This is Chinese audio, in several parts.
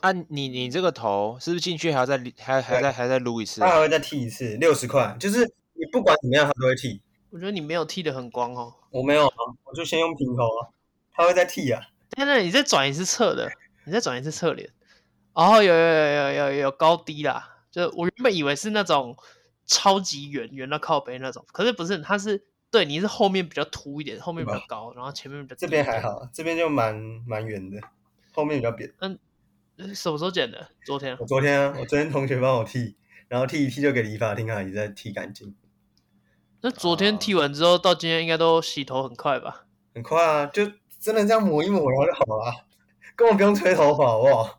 啊你，你你这个头是不是进去还要再还还再还再撸一次？他还会再剃一次，六十块，就是你不管怎么样，他都会剃。我觉得你没有剃的很光哦。我没有啊，我就先用平头啊，他会再剃啊。现在你再转一次侧的，你再转一次侧脸。哦，有有有有有有高低啦，就我原本以为是那种超级圆圆的靠背那种，可是不是，它是对你是后面比较凸一点，后面比较高，然后前面比较。这边还好，这边就蛮蛮圆的，后面比较扁。嗯，什么时候剪的？昨天。我昨天啊，我昨天同学帮我剃，然后剃一剃就给理发厅阿姨再剃干净。那昨天剃完之后，哦、到今天应该都洗头很快吧？很快啊，就真的这样抹一抹，然后就好了，根本不用吹头发，好不好？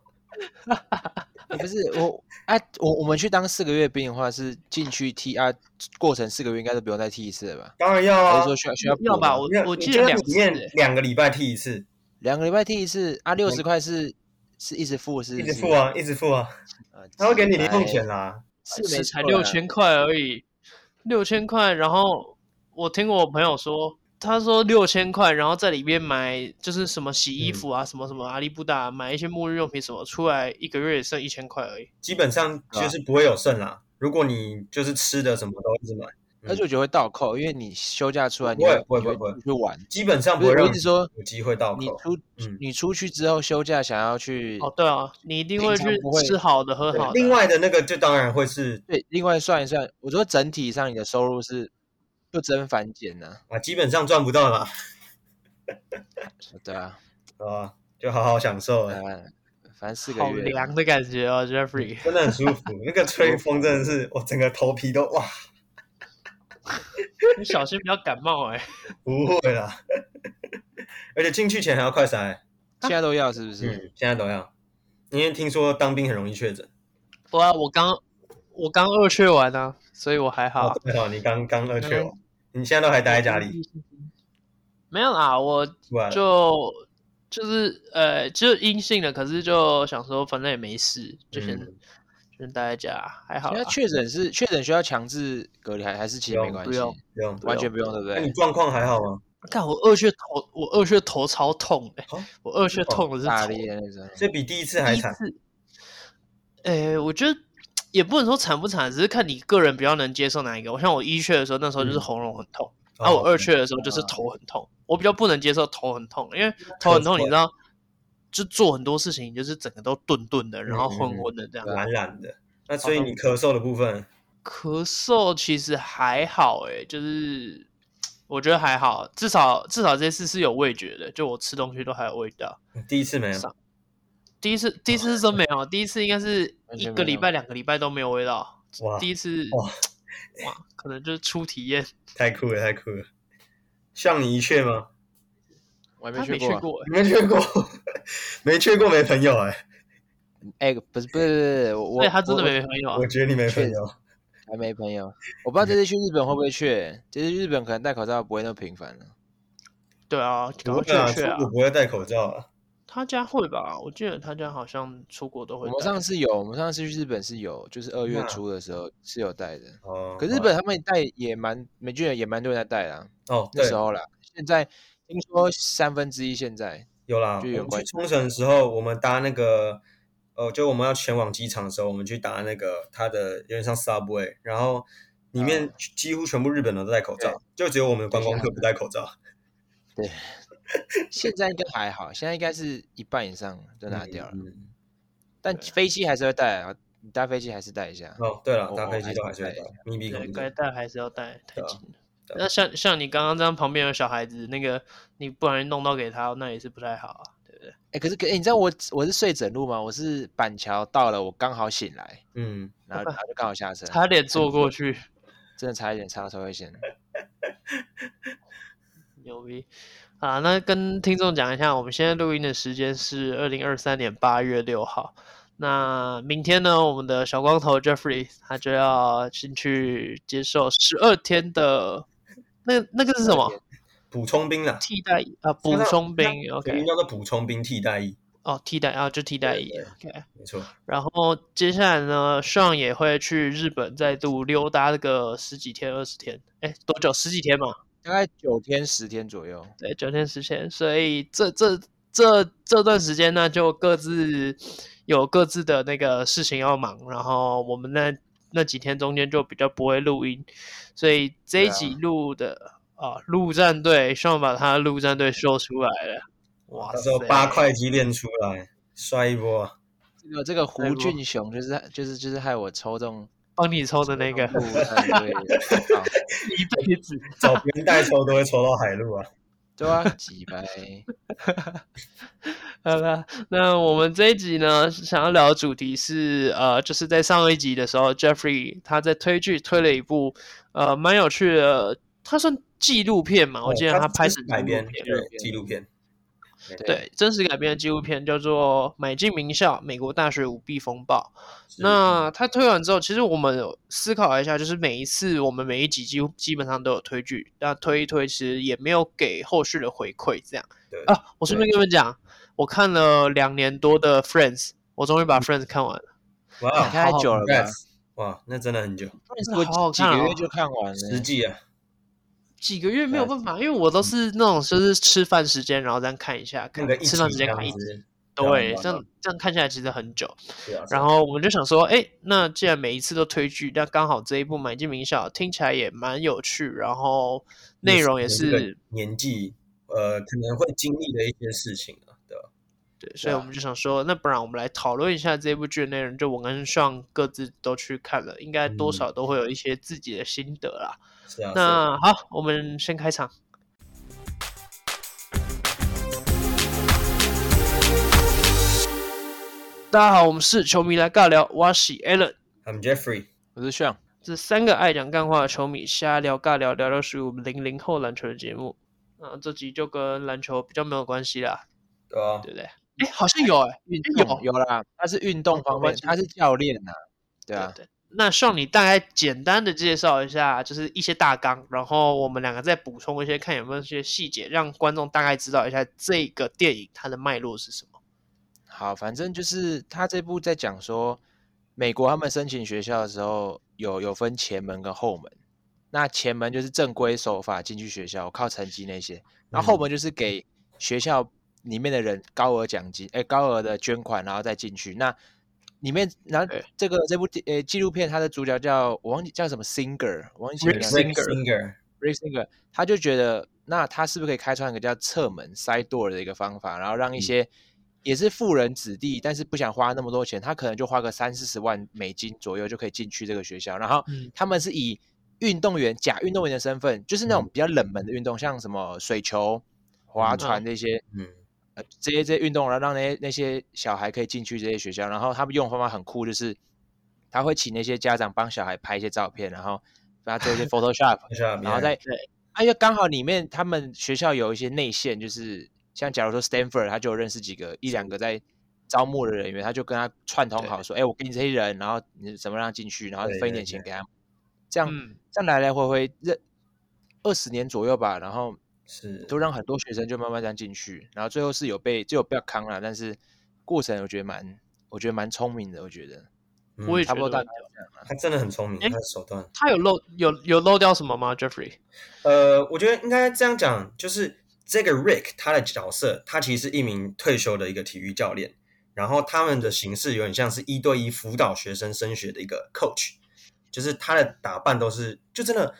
不是我啊，我我们去当四个月兵的话，是进去剃啊，过程四个月应该都不用再剃一次了吧？当然要啊，还是说需要需要要吧？我我记得两面两个礼拜剃一次，两个礼拜剃一次啊，六十块是是一直付是？一直付啊，一直付啊，他会给你零用钱啦，是才六千块而已。六千块，然后我听我朋友说，他说六千块，然后在里面买就是什么洗衣服啊，嗯、什么什么阿里不达，买一些沐浴用品什么，出来一个月也剩一千块而已。基本上就是不会有剩啦。啊、如果你就是吃的什么都一直买，而且我觉得会倒扣，因为你休假出来你会不会不会不会去玩，基本上不会让一直说有机会倒扣。你出、嗯、你出去之后休假想要去哦，对啊，你一定会去吃好的喝好的。另外的那个就当然会是对，另外算一算，我说整体上你的收入是。不增反减呢？啊，基本上赚不到了。对啊，啊，就好好享受了。反正四个月。好凉的感觉哦，Jeffrey，真的很舒服。那个吹风真的是，我整个头皮都哇。你小心不要感冒哎。不会啦。而且进去前还要快筛，现在都要是不是？嗯，现在都要。因为听说当兵很容易确诊。不啊，我刚我刚二确完啊。所以我还好，对哦，你刚刚二确，你现在都还待在家里？没有啦，我就就是呃，就阴性的，可是就想说，反正也没事，就先先待在家，还好。现在确诊是确诊需要强制隔离，还还是其实没关系？不用，不用，完全不用，对不对？那你状况还好吗？看我二血头，我二血头超痛的，我二血痛的是大力的那种，这比第一次还惨。哎，我觉得。也不能说惨不惨，只是看你个人比较能接受哪一个。我像我一血的时候，那时候就是喉咙很痛；然后我二血的时候就是头很痛。我比较不能接受头很痛，因为头很痛，你知道，就做很多事情就是整个都顿顿的，然后昏昏的这样，懒懒的。那所以你咳嗽的部分，咳嗽其实还好，诶，就是我觉得还好，至少至少这次是有味觉的，就我吃东西都还有味道。第一次没有。第一次，第一次是真没有。第一次应该是一个礼拜、两个礼拜都没有味道。哇！第一次哇哇，可能就是初体验。太酷了，太酷了！像你一切吗？我还没去过，没去过，没去过，没朋友哎。哎，不是不是，我他真的没朋友。啊我觉得你没朋友，还没朋友。我不知道这次去日本会不会去。这次日本可能戴口罩不会那么频繁了。对啊，不会啊，出国不会戴口罩啊。他家会吧？我记得他家好像出国都会。我们上次有，我们上次去日本是有，就是二月初的时候是有带的。哦。可日本他们带也蛮，美军也蛮多人在带啦。哦。那时候啦，现在听说三分之一现在有啦。就有关。去冲绳的时候，我们搭那个，呃，就我们要前往机场的时候，我们去搭那个它的有点像 subway，然后里面几乎全部日本人都戴口罩，就只有我们的观光客不戴口罩。对。现在应该还好，现在应该是一半以上都拿掉了。嗯嗯、但飞机还是会戴啊，你搭飞机还是戴一下。哦，对了，搭飞机都还是要戴，密闭口罩该戴还是要戴，太紧了。那像像你刚刚这样旁边有小孩子，那个你不然弄到给他，那也是不太好啊，对不对？哎、欸，可是可、欸、你知道我我是睡整路吗？我是板桥到了，我刚好醒来，嗯，然后然后就刚好下车，差点坐过去，真的差一点，差到超危险。牛逼。啊，那跟听众讲一下，我们现在录音的时间是二零二三年八月六号。那明天呢，我们的小光头 Jeffrey 他就要先去接受十二天的那那个是什么？补充兵啊，替代役啊，补充兵。OK，名叫做补充兵替代役。哦，替代啊，就替代役。OK，没错。然后接下来呢，Sean 也会去日本再度溜达个十几天、二十天。哎，多久？十几天嘛。大概九天十天左右，对，九天十天，所以这这这这段时间呢，就各自有各自的那个事情要忙，然后我们那那几天中间就比较不会录音，所以这一集录的啊，啊，陆战队，希望把他的陆战队秀出来了。哇，到时候八块肌练出来，帅一波。这个这个胡俊雄就是就是就是害我抽中。帮你抽的那个，对，一辈子找别人代抽都会抽到海陆啊，对啊，几百。好了，那我们这一集呢，想要聊的主题是呃，就是在上一集的时候，Jeffrey 他在推剧推了一部呃蛮有趣的，他算纪录片嘛，我记得他拍成改编纪录片。对，真实改编的纪录片叫做《买进名校：美国大学舞弊风暴》。那它推完之后，其实我们有思考了一下，就是每一次我们每一集几乎基本上都有推剧，那推一推，其实也没有给后续的回馈。这样对啊，我顺便跟你们讲，我看了两年多的《Friends》，我终于把《Friends》看完了。哇，太久了吧？哇，那真的很久，我好好看，几个月就看完了，十季啊。几个月没有办法，因为我都是那种就是吃饭时间，然后这样看一下，看吃饭时间看一集，对，这样这样看下来其实很久。然后我们就想说，哎，那既然每一次都推剧，那刚好这一部《买进名校》听起来也蛮有趣，然后内容也是年纪呃可能会经历的一些事情啊，对吧？对，所以我们就想说，那不然我们来讨论一下这部剧的内容，就我跟 Sean 各自都去看了，应该多少都会有一些自己的心得啦。是啊，那好，我们先开场。大家好，我们是球迷来尬聊，我是 Alan，I'm Jeffrey，我是 Sean，这三个爱讲干话的球迷瞎聊尬聊，聊聊属于我们零零后篮球的节目。啊，这集就跟篮球比较没有关系啦，对啊，对不对？哎，好像有哎、欸，运动。有啦，他是运动方面，他是教练呐，对啊。对对那希望你大概简单的介绍一下，就是一些大纲，然后我们两个再补充一些，看有没有一些细节，让观众大概知道一下这个电影它的脉络是什么。好，反正就是他这部在讲说，美国他们申请学校的时候有有分前门跟后门，那前门就是正规手法进去学校，靠成绩那些，然后后门就是给学校里面的人高额奖金，哎，高额的捐款，然后再进去那。里面，然后这个这部呃纪录片，它的主角叫我忘记叫什么 Singer，我忘记名了。Rick Singer，Rick Singer，他就觉得，那他是不是可以开创一个叫侧门 （side door） 的一个方法，然后让一些也是富人子弟，但是不想花那么多钱，他可能就花个三四十万美金左右就可以进去这个学校。然后他们是以运动员、假运动员的身份，就是那种比较冷门的运动，像什么水球、划船这些，嗯。这些这些运动，然后让那些那些小孩可以进去这些学校，然后他们用的方法很酷，就是他会请那些家长帮小孩拍一些照片，然后帮他做一些 Photoshop，然后再对，哎呀，刚好里面他们学校有一些内线，就是像假如说 Stanford，他就认识几个一两个在招募的人员，他就跟他串通好说，哎，我给你这些人，然后你怎么让他进去，然后分一点钱给他，这样这样来来回回这二十年左右吧，然后。是，都让很多学生就慢慢这样进去，然后最后是有被就有被康了，但是过程我觉得蛮，我觉得蛮聪明的，我觉得，我也差不多大。他真的很聪明，他的手段。他有漏有有漏掉什么吗，Jeffrey？呃，我觉得应该这样讲，就是这个 Rick 他的角色，他其实是一名退休的一个体育教练，然后他们的形式有点像是一对一辅导学生升学的一个 coach，就是他的打扮都是就真的。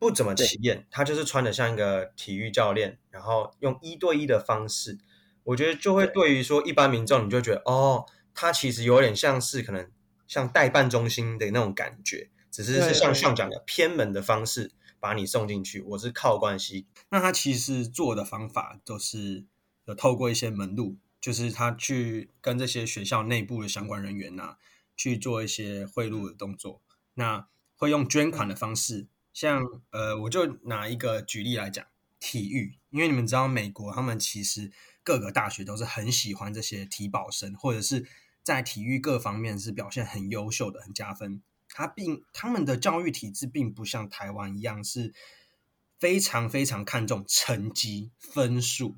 不怎么起眼，他就是穿的像一个体育教练，然后用一对一的方式，我觉得就会对于说一般民众，你就觉得哦，他其实有点像是可能像代办中心的那种感觉，只是是像上讲的偏门的方式把你送进去，我是靠关系。那他其实做的方法都是有透过一些门路，就是他去跟这些学校内部的相关人员呐、啊、去做一些贿赂的动作，那会用捐款的方式。像呃，我就拿一个举例来讲，体育，因为你们知道，美国他们其实各个大学都是很喜欢这些体保生，或者是在体育各方面是表现很优秀的，很加分。他并他们的教育体制并不像台湾一样是非常非常看重成绩分数，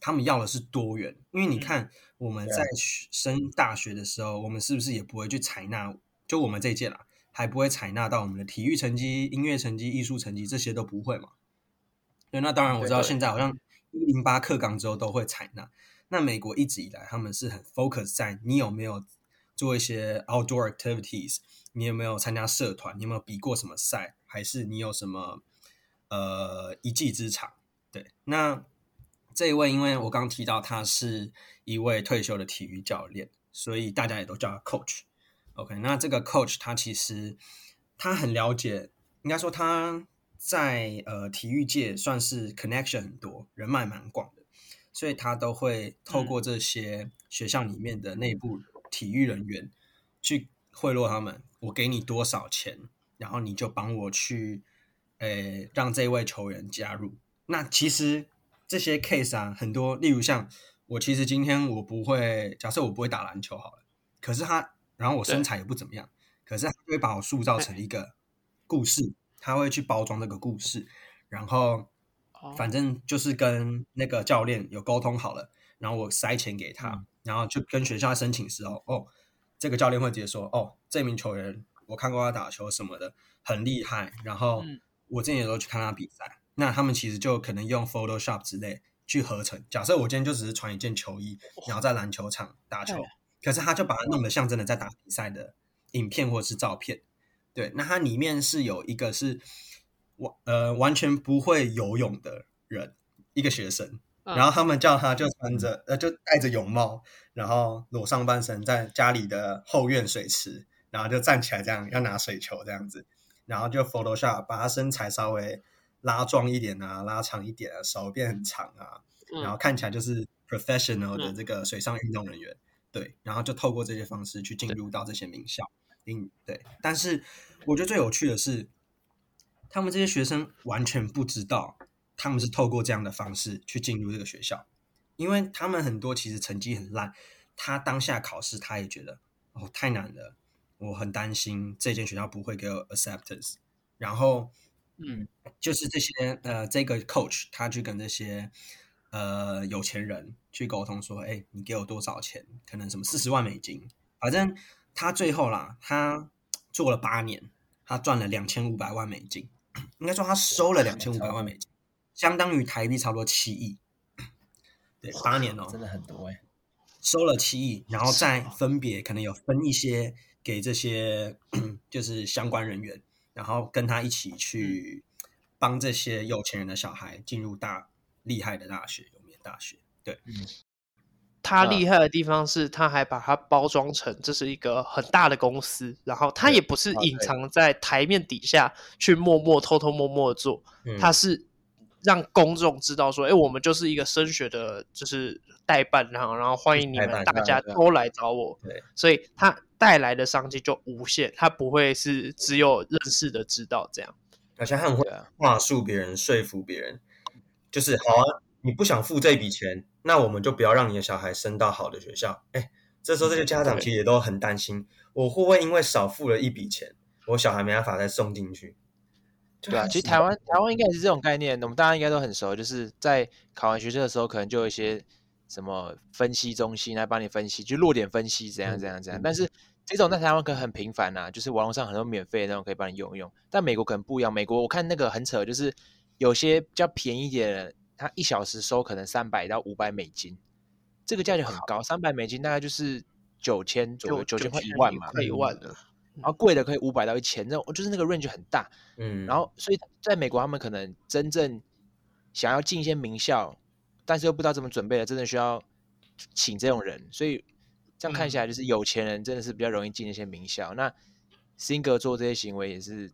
他们要的是多元。因为你看我们在升大学的时候，我们是不是也不会去采纳？就我们这一届啦。还不会采纳到我们的体育成绩、音乐成绩、艺术成绩这些都不会嘛？对，那当然我知道现在好像一零八课纲之后都会采纳。那美国一直以来他们是很 focus 在你有没有做一些 outdoor activities，你有没有参加社团，你有没有比过什么赛，还是你有什么呃一技之长？对，那这一位，因为我刚刚提到他是一位退休的体育教练，所以大家也都叫他 coach。OK，那这个 coach 他其实他很了解，应该说他在呃体育界算是 connection 很多，人脉蛮广的，所以他都会透过这些学校里面的内部体育人员去贿赂他们，我给你多少钱，然后你就帮我去，诶让这位球员加入。那其实这些 case 啊很多，例如像我其实今天我不会，假设我不会打篮球好了，可是他。然后我身材也不怎么样，可是他会把我塑造成一个故事，他会去包装这个故事，然后反正就是跟那个教练有沟通好了，然后我塞钱给他，然后就跟学校申请时候，哦，这个教练会直接说，哦，这名球员我看过他打球什么的，很厉害，然后我之前也都去看他比赛，那他们其实就可能用 Photoshop 之类去合成。假设我今天就只是穿一件球衣，然后在篮球场打球。可是他就把它弄得像真的在打比赛的影片或者是照片，对，那它里面是有一个是完呃完全不会游泳的人，一个学生，然后他们叫他就穿着呃就戴着泳帽，然后裸上半身在家里的后院水池，然后就站起来这样要拿水球这样子，然后就 Photoshop 把他身材稍微拉壮一点啊，拉长一点啊，手变很长啊，然后看起来就是 professional 的这个水上运动人员。对，然后就透过这些方式去进入到这些名校，嗯，对。但是我觉得最有趣的是，他们这些学生完全不知道他们是透过这样的方式去进入这个学校，因为他们很多其实成绩很烂，他当下考试他也觉得哦太难了，我很担心这间学校不会给我 acceptance。然后，嗯，就是这些呃这个 coach 他去跟这些。呃，有钱人去沟通说：“哎，你给我多少钱？可能什么四十万美金。反正他最后啦，他做了八年，他赚了两千五百万美金。应该说他收了两千五百万美金，相当于台币差不多七亿。对，八年哦，真的很多哎，收了七亿，然后再分别可能有分一些给这些就是相关人员，然后跟他一起去帮这些有钱人的小孩进入大。”厉害的大学，有名大学，对，嗯，他厉害的地方是，他还把它包装成这是一个很大的公司，然后他也不是隐藏在台面底下去默默偷偷摸摸的做，他是让公众知道说，哎，我们就是一个升学的，就是代办，然后然后欢迎你们大家都来找我，对，所以他带来的商机就无限，他不会是只有认识的知道这样，而且他很会话术别人，说服别人。就是好啊，你不想付这笔钱，那我们就不要让你的小孩升到好的学校。哎，这时候这些家长其实也都很担心，我会不会因为少付了一笔钱，我小孩没办法再送进去？对啊，其实台湾台湾应该也是这种概念，我们大家应该都很熟，就是在考完学测的时候，可能就有一些什么分析中心来帮你分析，就落点分析怎样怎样怎样。但是这种在台湾可能很频繁呐，就是网络上很多免费的那种可以帮你用一用。但美国可能不一样，美国我看那个很扯，就是。有些比较便宜一点的人，他一小时收可能三百到五百美金，这个价钱很高，三百美金大概就是九千左右，九千块一万嘛，快一万的。然后贵的可以五百到一千，那种就是那个 range 很大。嗯，然后所以在美国，他们可能真正想要进一些名校，但是又不知道怎么准备的，真的需要请这种人。所以这样看起来，就是有钱人真的是比较容易进一些名校。嗯、那辛格做这些行为也是，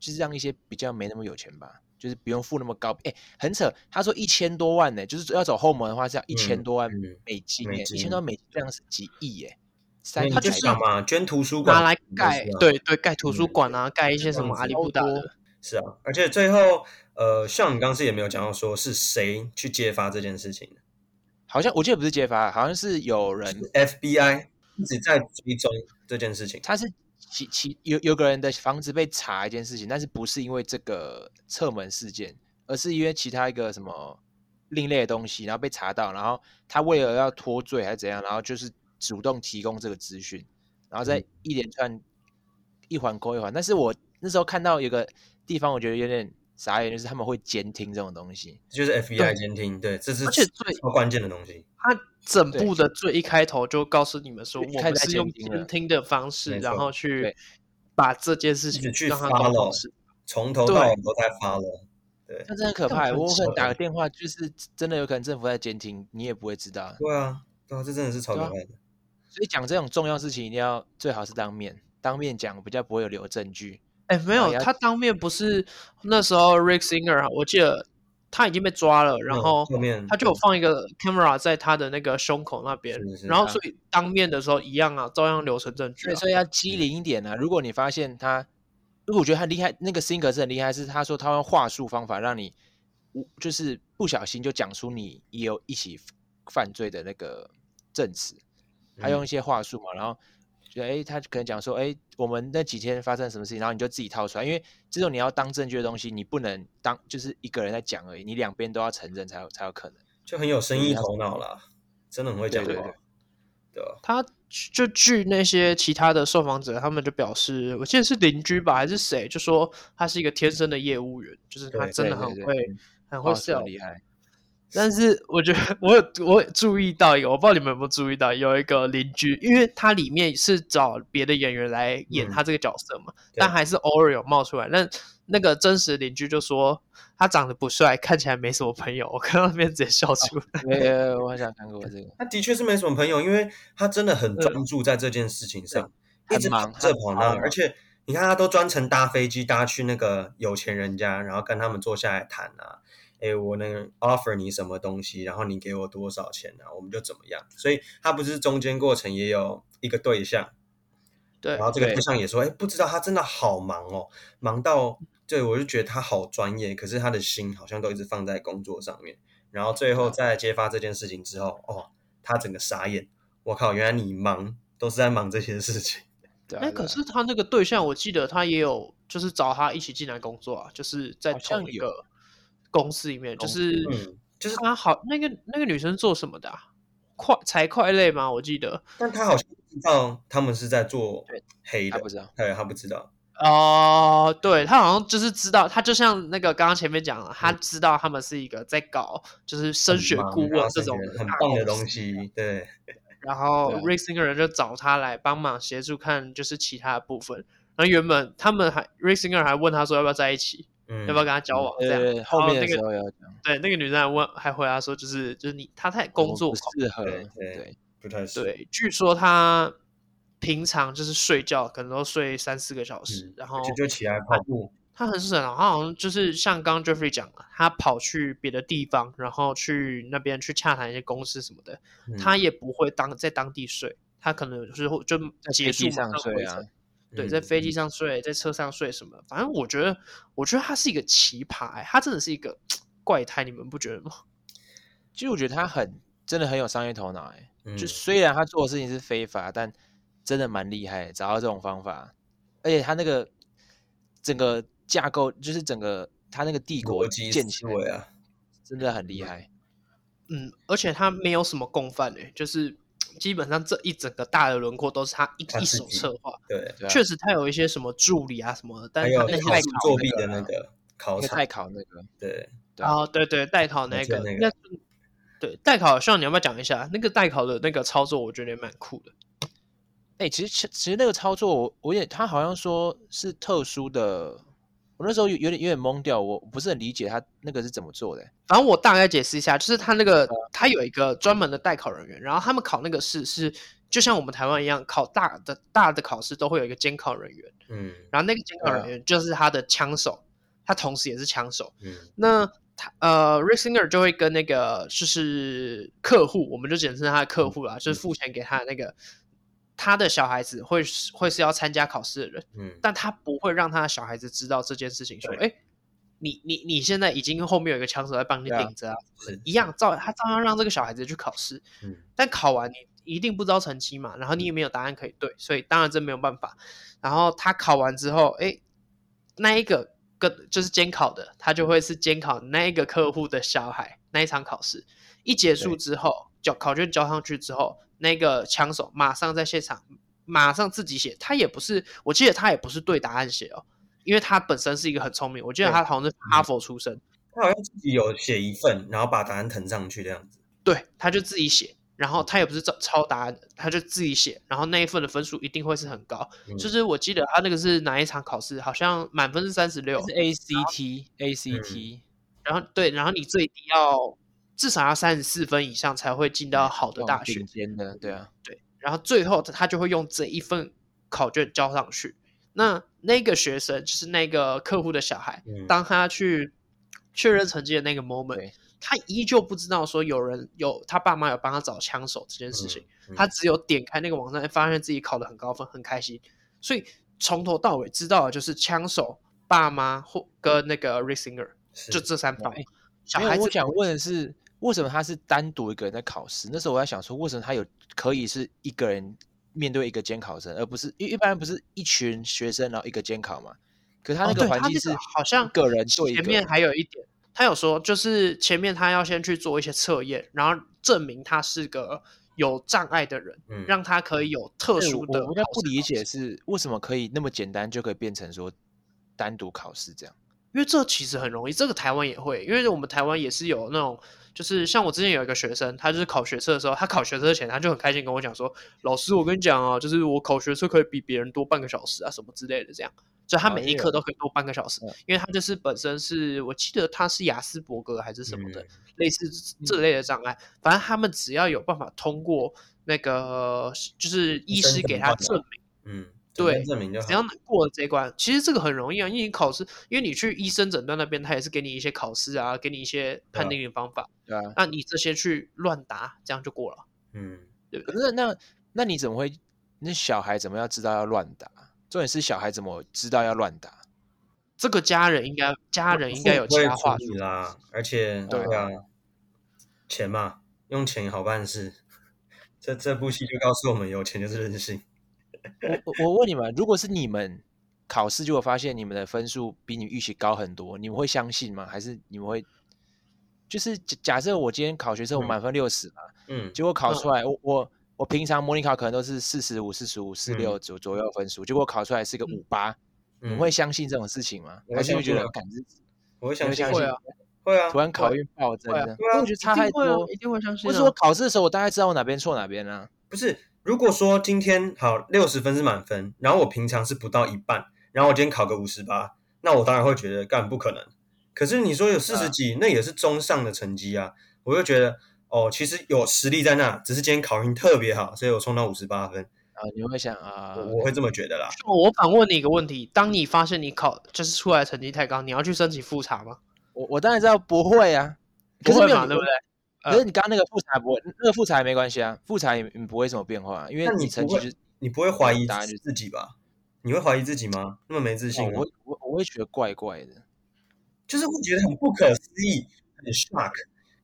就是让一些比较没那么有钱吧。就是不用付那么高，哎、欸，很扯。他说一千多万呢、欸，就是要走后门的话是要一千多万美金、欸，一千多万美金这样是几亿耶、欸。三，他就想嘛，捐图书馆拿来盖，对对，盖图书馆啊，盖、嗯、一些什么阿里不达的。是啊，而且最后，呃，像你刚刚也没有讲到说是谁去揭发这件事情的，好像我记得不是揭发，好像是有人是 FBI 一直在追踪这件事情，他是。其其有有个人的房子被查一件事情，但是不是因为这个侧门事件，而是因为其他一个什么另类的东西，然后被查到，然后他为了要脱罪还是怎样，然后就是主动提供这个资讯，然后再一连串一环扣一环。但是我那时候看到有个地方，我觉得有点傻眼，就是他们会监听这种东西，就是 FBI 监听，对，这是而且最关键的东西。他整部的最一开头就告诉你们说，我们是用监听的方式，然后去把这件事情去 follow，从头到尾都在 follow。对，那真的很可怕。我可能打个电话，就是真的有可能政府在监听，你也不会知道。对啊，对啊，这真的是超可怕的。所以讲这种重要事情，一定要最好是当面，当面讲比较不会有留证据。哎，没有，他当面不是那时候 Rick Singer，我记得他已经被抓了，然后他就有放一个 camera 在他的那个胸口那边，然后所以当面的时候一样啊，照样留存证据。所以要机灵一点啊！如果你发现他，如果我觉得他厉害，那个 Singer 是很厉害，是他说他用话术方法让你，就是不小心就讲出你也有一起犯罪的那个证词，他用一些话术嘛，然后。就哎，他可能讲说，哎，我们那几天发生什么事情，然后你就自己套出来，因为这种你要当证据的东西，你不能当就是一个人在讲而已，你两边都要承认才有才有可能。就很有生意头脑啦，真的很会讲话。对，对，对，对，他就据那些其他的受访者，他们就表示，我记得是邻居吧，还是谁，就说他是一个天生的业务员，就是他真的很会，对对对，很会 sell，厉害。但是我觉得 我有我有注意到一个，我不知道你们有没有注意到，有一个邻居，因为他里面是找别的演员来演他这个角色嘛，嗯、但还是偶尔有冒出来。那那个真实邻居就说他长得不帅，看起来没什么朋友。我看到那边直接笑出来。没有，我很想看过这个。他的确是没什么朋友，因为他真的很专注在这件事情上，一直忙这跑那，而且你看他都专程搭飞机搭去那个有钱人家，然后跟他们坐下来谈啊。哎，我能 offer 你什么东西，然后你给我多少钱呢？我们就怎么样。所以他不是中间过程也有一个对象，对，然后这个对象也说，哎，不知道他真的好忙哦，忙到对我就觉得他好专业，可是他的心好像都一直放在工作上面。然后最后在揭发这件事情之后，哦，他整个傻眼，我靠，原来你忙都是在忙这些事情。对，哎，可是他那个对象，我记得他也有就是找他一起进来工作啊，就是在同一个。公司里面就是，嗯，就是他好那个那个女生做什么的啊？快财会类吗？我记得，但他好像不知道他们是在做黑的，他不知道，对，他不知道。哦，对，他好像就是知道，他就像那个刚刚前面讲了，他知道他们是一个在搞就是升学顾问这种很棒的东西，对。然后 Rick Singer 就找他来帮忙协助看就是其他的部分。然后原本他们还 Rick Singer 还问他说要不要在一起。嗯，要不要跟他交往？这样，后面的时候要讲。对，那个女生还问，还回答说，就是就是你，他太工作适合，对对，不太适合。对，据说他平常就是睡觉，可能都睡三四个小时，然后就起来跑步。他很省啊，他好像就是像刚刚 Jeffrey 讲的，他跑去别的地方，然后去那边去洽谈一些公司什么的，他也不会当在当地睡，他可能就是就结束上睡啊。对，在飞机上睡，在车上睡什么？反正我觉得，我觉得他是一个奇葩，欸，他真的是一个 怪胎，你们不觉得吗？其实我觉得他很真的很有商业头脑，哎，嗯，就虽然他做的事情是非法，但真的蛮厉害，找到这种方法，而且他那个整个架构，就是整个他那个帝国建起来啊，真的很厉害。嗯，而且他没有什么共犯，哎，就是。基本上这一整个大的轮廓都是他一他一手策划，对，确实他有一些什么助理啊什么的，但是他那些作弊的那个考代考那个，对，啊对对代考那个，那对代考，希望你要不要讲一下那个代考的那个操作？我觉得也蛮酷的。哎，其实其实那个操作我我也他好像说是特殊的。我那时候有有点有点懵掉，我不是很理解他那个是怎么做的。反正我大概解释一下，就是他那个他有一个专门的代考人员，然后他们考那个试是就像我们台湾一样，考大的大的考试都会有一个监考人员，嗯，然后那个监考人员就是他的枪手，他同时也是枪手，嗯，那他呃，Rick Singer 就会跟那个就是客户，我们就简称他的客户啦，嗯，就是付钱给他的那个。他的小孩子会会是要参加考试的人，嗯，但他不会让他的小孩子知道这件事情。说，哎，你你你现在已经后面有一个枪手在帮你顶着啊，一样照他照样让这个小孩子去考试，嗯，但考完你一定不知道成绩嘛，然后你也没有答案可以对，所以当然这没有办法。然后他考完之后，哎，那一个跟就是监考的，他就会是监考那一个客户的小孩那一场考试。一结束之后，交考卷交上去之后。那个枪手马上在现场，马上自己写，他也不是，我记得他也不是对答案写哦，因为他本身是一个很聪明，我记得他好像是哈佛出身，他好像自己有写一份，然后把答案腾上去这样子。对，他就自己写，然后他也不是抄抄答案的，他就自己写，然后那一份的分数一定会是很高。嗯、就是我记得他那个是哪一场考试，好像满分是三十六，是 ACT ACT，然后对，然后你最低要至少要三十四分以上才会进到好的大学。顶的，对啊，对，然后最后他就会用这一份考卷交上去。那那个学生就是那个客户的小孩，嗯、当他去确认成绩的那个 moment。他依旧不知道说有人有他爸妈有帮他找枪手这件事情，嗯嗯、他只有点开那个网站，发现自己考得很高分，很开心。所以从头到尾知道的就是枪手、爸妈或跟那个 Rissinger，就这三方。小孩子，我想问的是，为什么他是单独一个人在考试？那时候我在想说，为什么他有可以是一个人面对一个监考生，而不是一一般不是一群学生然后一个监考嘛？可是他那个环境是好像个人对前面还有一点。他有说，就是前面他要先去做一些测验，然后证明他是个有障碍的人，嗯、让他可以有特殊的。我比较不理解是为什么可以那么简单就可以变成说单独考试这样？因为这其实很容易，这个台湾也会，因为我们台湾也是有那种，就是像我之前有一个学生，他就是考学测的时候，他考学测前他就很开心跟我讲说，老师，我跟你讲啊，就是我考学测可以比别人多半个小时啊，什么之类的这样。就他每一科都可以多半个小时，哦、因为他就是本身是我记得他是雅斯伯格还是什么的，嗯、类似这类的障碍。嗯、反正他们只要有办法通过那个，就是医师给他证明，嗯，对，证明就好，只要过了这一关，其实这个很容易啊。因为你考试，因为你去医生诊断那边，他也是给你一些考试啊，给你一些判定的方法，对啊，那你这些去乱答，这样就过了，嗯，对不对？可是那那你怎么会？那小孩怎么要知道要乱答？重点是小孩怎么知道要乱打？这个家人应该家人应该有其他话术啦，而且对啊，钱嘛，用钱好办事。这这部戏就告诉我们，有钱就是任性。我我问你们，如果是你们考试，就果发现你们的分数比你预期高很多，你们会相信吗？还是你们会就是假设我今天考学测，我满分六十嘛，嗯，结果考出来，我我。我平常模拟考可能都是四十五、四十五、四六左左右分数，结果考出来是个五八，你会相信这种事情吗？还是会觉得？我会相信，会啊，会啊。突然考运爆真的，我觉得差太多，一定会相信。不是我考试的时候我大概知道我哪边错哪边啊？不是，如果说今天好六十分是满分，然后我平常是不到一半，然后我今天考个五十八，那我当然会觉得干不可能。可是你说有四十几，那也是中上的成绩啊，我就觉得。哦，其实有实力在那，只是今天考运特别好，所以我冲到五十八分啊。你会想啊，我，我会这么觉得啦。我反问你一个问题：当你发现你考就是出来成绩太高，你要去申请复查吗？我我当然知道不会啊，可是没有对不对？可是你刚刚那个复查不会，那个复查也没关系啊，复查也不会什么变化，因为你成绩就你不会怀疑答案自己吧？你会怀疑自己吗？那么没自信？我我我会觉得怪怪的，就是会觉得很不可思议，很 shock。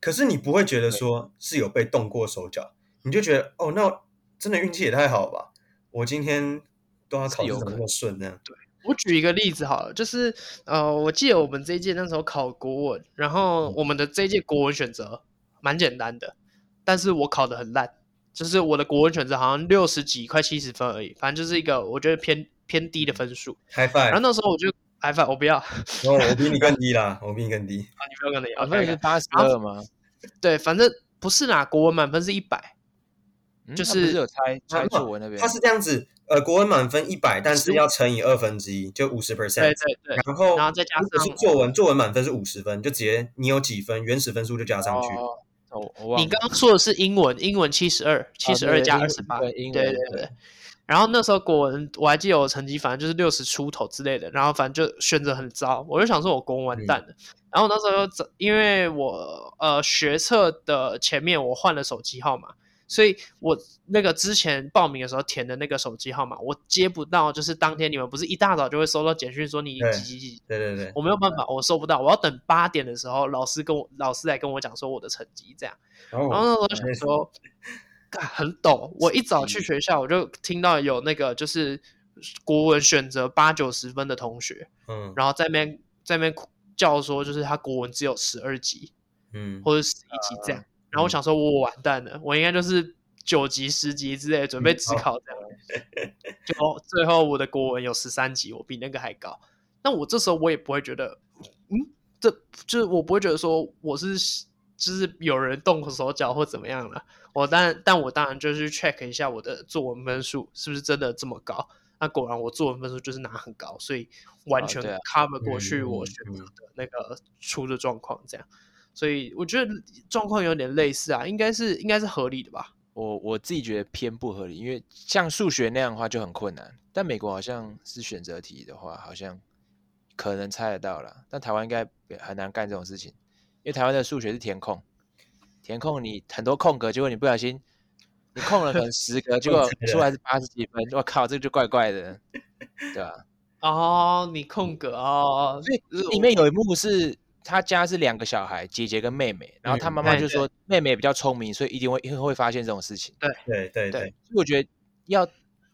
可是你不会觉得说是有被动过手脚，你就觉得哦，那真的运气也太好了吧？我今天都要考这么顺呢？对，我举一个例子好了，就是呃，我记得我们这一届那时候考国文，然后我们的这一届国文选择蛮简单的，但是我考的很烂，就是我的国文选择好像六十几快七十分而已，反正就是一个我觉得偏偏低的分数。High five。然后那时候我就。还反我不要，哦，我比你更低啦，我比你更低。啊，你不要更低，啊，那你是八十二吗？对，反正不是啦，国文满分是一百，就是有猜猜作文那边。他是这样子，呃，国文满分一百，但是要乘以二分之一，就五十 percent。对对对。然后，然后再加上是作文，作文满分是五十分，就直接你有几分，原始分数就加上去。哦，你刚刚说的是英文，英文七十二，七十二加二十八，对对对。然后那时候国文我还记得我成绩反正就是六十出头之类的，然后反正就选择很糟，我就想说我国文完蛋了。嗯、然后那时候因为我呃学测的前面我换了手机号码，所以我那个之前报名的时候填的那个手机号码我接不到，就是当天你们不是一大早就会收到简讯说你几几几？对对对，我没有办法，我收不到，我要等八点的时候老师跟我老师来跟我讲说我的成绩这样。然后那时候就想说。很陡，我一早去学校，我就听到有那个就是国文选择八九十分的同学，嗯，然后在那边在那边叫说，就是他国文只有十二级，嗯，或者十一级这样。然后我想说，我完蛋了，我应该就是九级、十级之类，准备只考这样。就最后我的国文有十三级，我比那个还高。那我这时候我也不会觉得，嗯，这就是我不会觉得说我是就是有人动手脚或怎么样了。我当然，但我当然就是 check 一下我的作文分数是不是真的这么高。那果然我作文分数就是拿很高，所以完全 cover 过去我选择的那个出的状况这样。所以我觉得状况有点类似啊，应该是应该是合理的吧。我我自己觉得偏不合理，因为像数学那样的话就很困难。但美国好像是选择题的话，好像可能猜得到了。但台湾应该很难干这种事情，因为台湾的数学是填空，填空你很多空格，结果你不小心你空了可能十格，结果出来是八十几分，我靠，这个就怪怪的，对吧？哦，你空格哦，所以里面有一幕是。他家是两个小孩，姐姐跟妹妹，然后他妈妈就说妹妹比较聪明，所以一定会会会发现这种事情。对对对对，所以我觉得要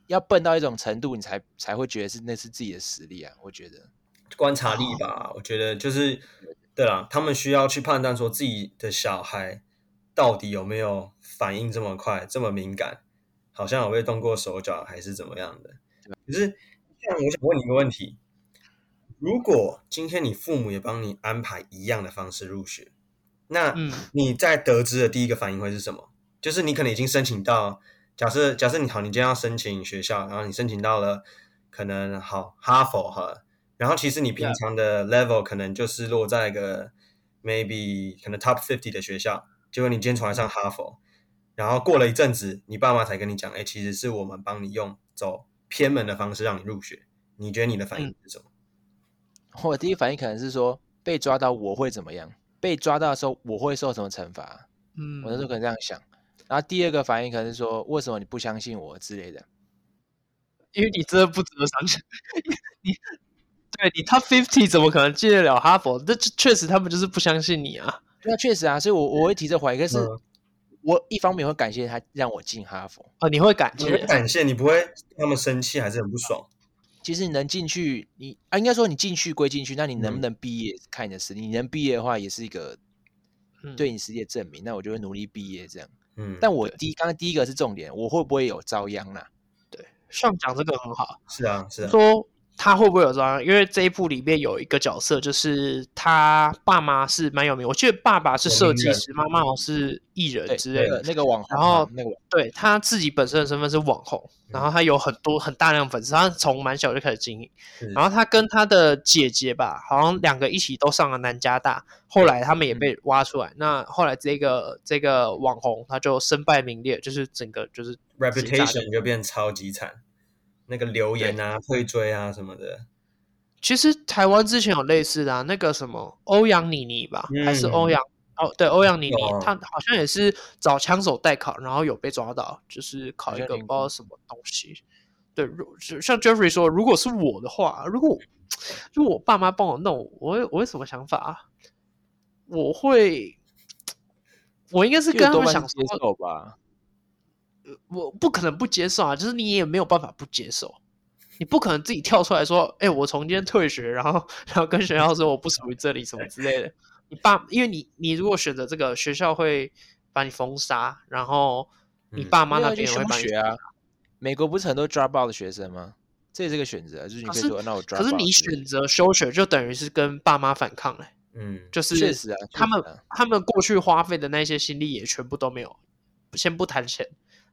要笨到一种程度，你才才会觉得是那是自己的实力啊。我觉得观察力吧，我觉得就是对啦，他们需要去判断说自己的小孩到底有没有反应这么快、这么敏感，好像有被动过手脚还是怎么样的。可是这样，我想问你一个问题。如果今天你父母也帮你安排一样的方式入学，那你在得知的第一个反应会是什么？嗯、就是你可能已经申请到，假设假设你好，你今天要申请学校，然后你申请到了，可能好哈佛哈，然后其实你平常的 level 可能就是落在一个 maybe 可能 top fifty 的学校，结果你今天从来上哈佛，然后过了一阵子，你爸妈才跟你讲，哎，其实是我们帮你用走偏门的方式让你入学，你觉得你的反应是什么？嗯我第一反应可能是说，被抓到我会怎么样？被抓到的时候我会受什么惩罚？嗯，我那时候可能这样想。然后第二个反应可能是说，为什么你不相信我之类的？因为你真的不值得相信。你对你 top fifty 怎么可能进得了哈佛？这确实他们就是不相信你啊。那确实啊，所以我我会提这怀疑。可是我一方面会感谢他让我进哈佛啊，你会感谢，你会感谢，你不会他们生气还是很不爽。其实你能进去，你啊，应该说你进去归进去，那你能不能毕业，看你的实力。嗯、你能毕业的话，也是一个对你实力的证明。嗯、那我就会努力毕业，这样。嗯。但我第刚刚第一个是重点，我会不会有遭殃呢？对，上讲这个很好。是啊，是啊。说。他会不会有这样？因为这一部里面有一个角色，就是他爸妈是蛮有名。我记得爸爸是设计师，妈妈好像是艺人之类的。那个网红，然后那个对他自己本身的身份是网红，然后他有很多很大量粉丝，他从蛮小就开始经营。然后他跟他的姐姐吧，好像两个一起都上了南加大，后来他们也被挖出来。那后来这个这个网红他就身败名裂，就是整个就是 reputation 就变超级惨。那个留言啊，退追啊什么的，其实台湾之前有类似的，啊，那个什么欧阳妮妮吧，嗯、还是欧阳哦，对，欧阳妮妮，她好像也是找枪手代考，然后有被抓到，就是考一个不知道什么东西。对，就像 Jeffrey 说，如果是我的话，如果如果我爸妈帮我弄，我会我会什么想法啊？我会，我应该是跟他们想说吧。我不可能不接受啊，就是你也没有办法不接受，你不可能自己跳出来说，哎、欸，我从今天退学，然后然后跟学校说我不属于这里什么之类的。你爸，因为你你如果选择这个学校会把你封杀，然后你爸妈那边也会把你休学啊。美国不是很多 drop out 的学生吗？这也是个选择，就是你可以说，那我 drop out。可是你选择休学，就等于是跟爸妈反抗嘞。嗯，就是确实啊，他们他们过去花费的那些心力也全部都没有，先不谈钱。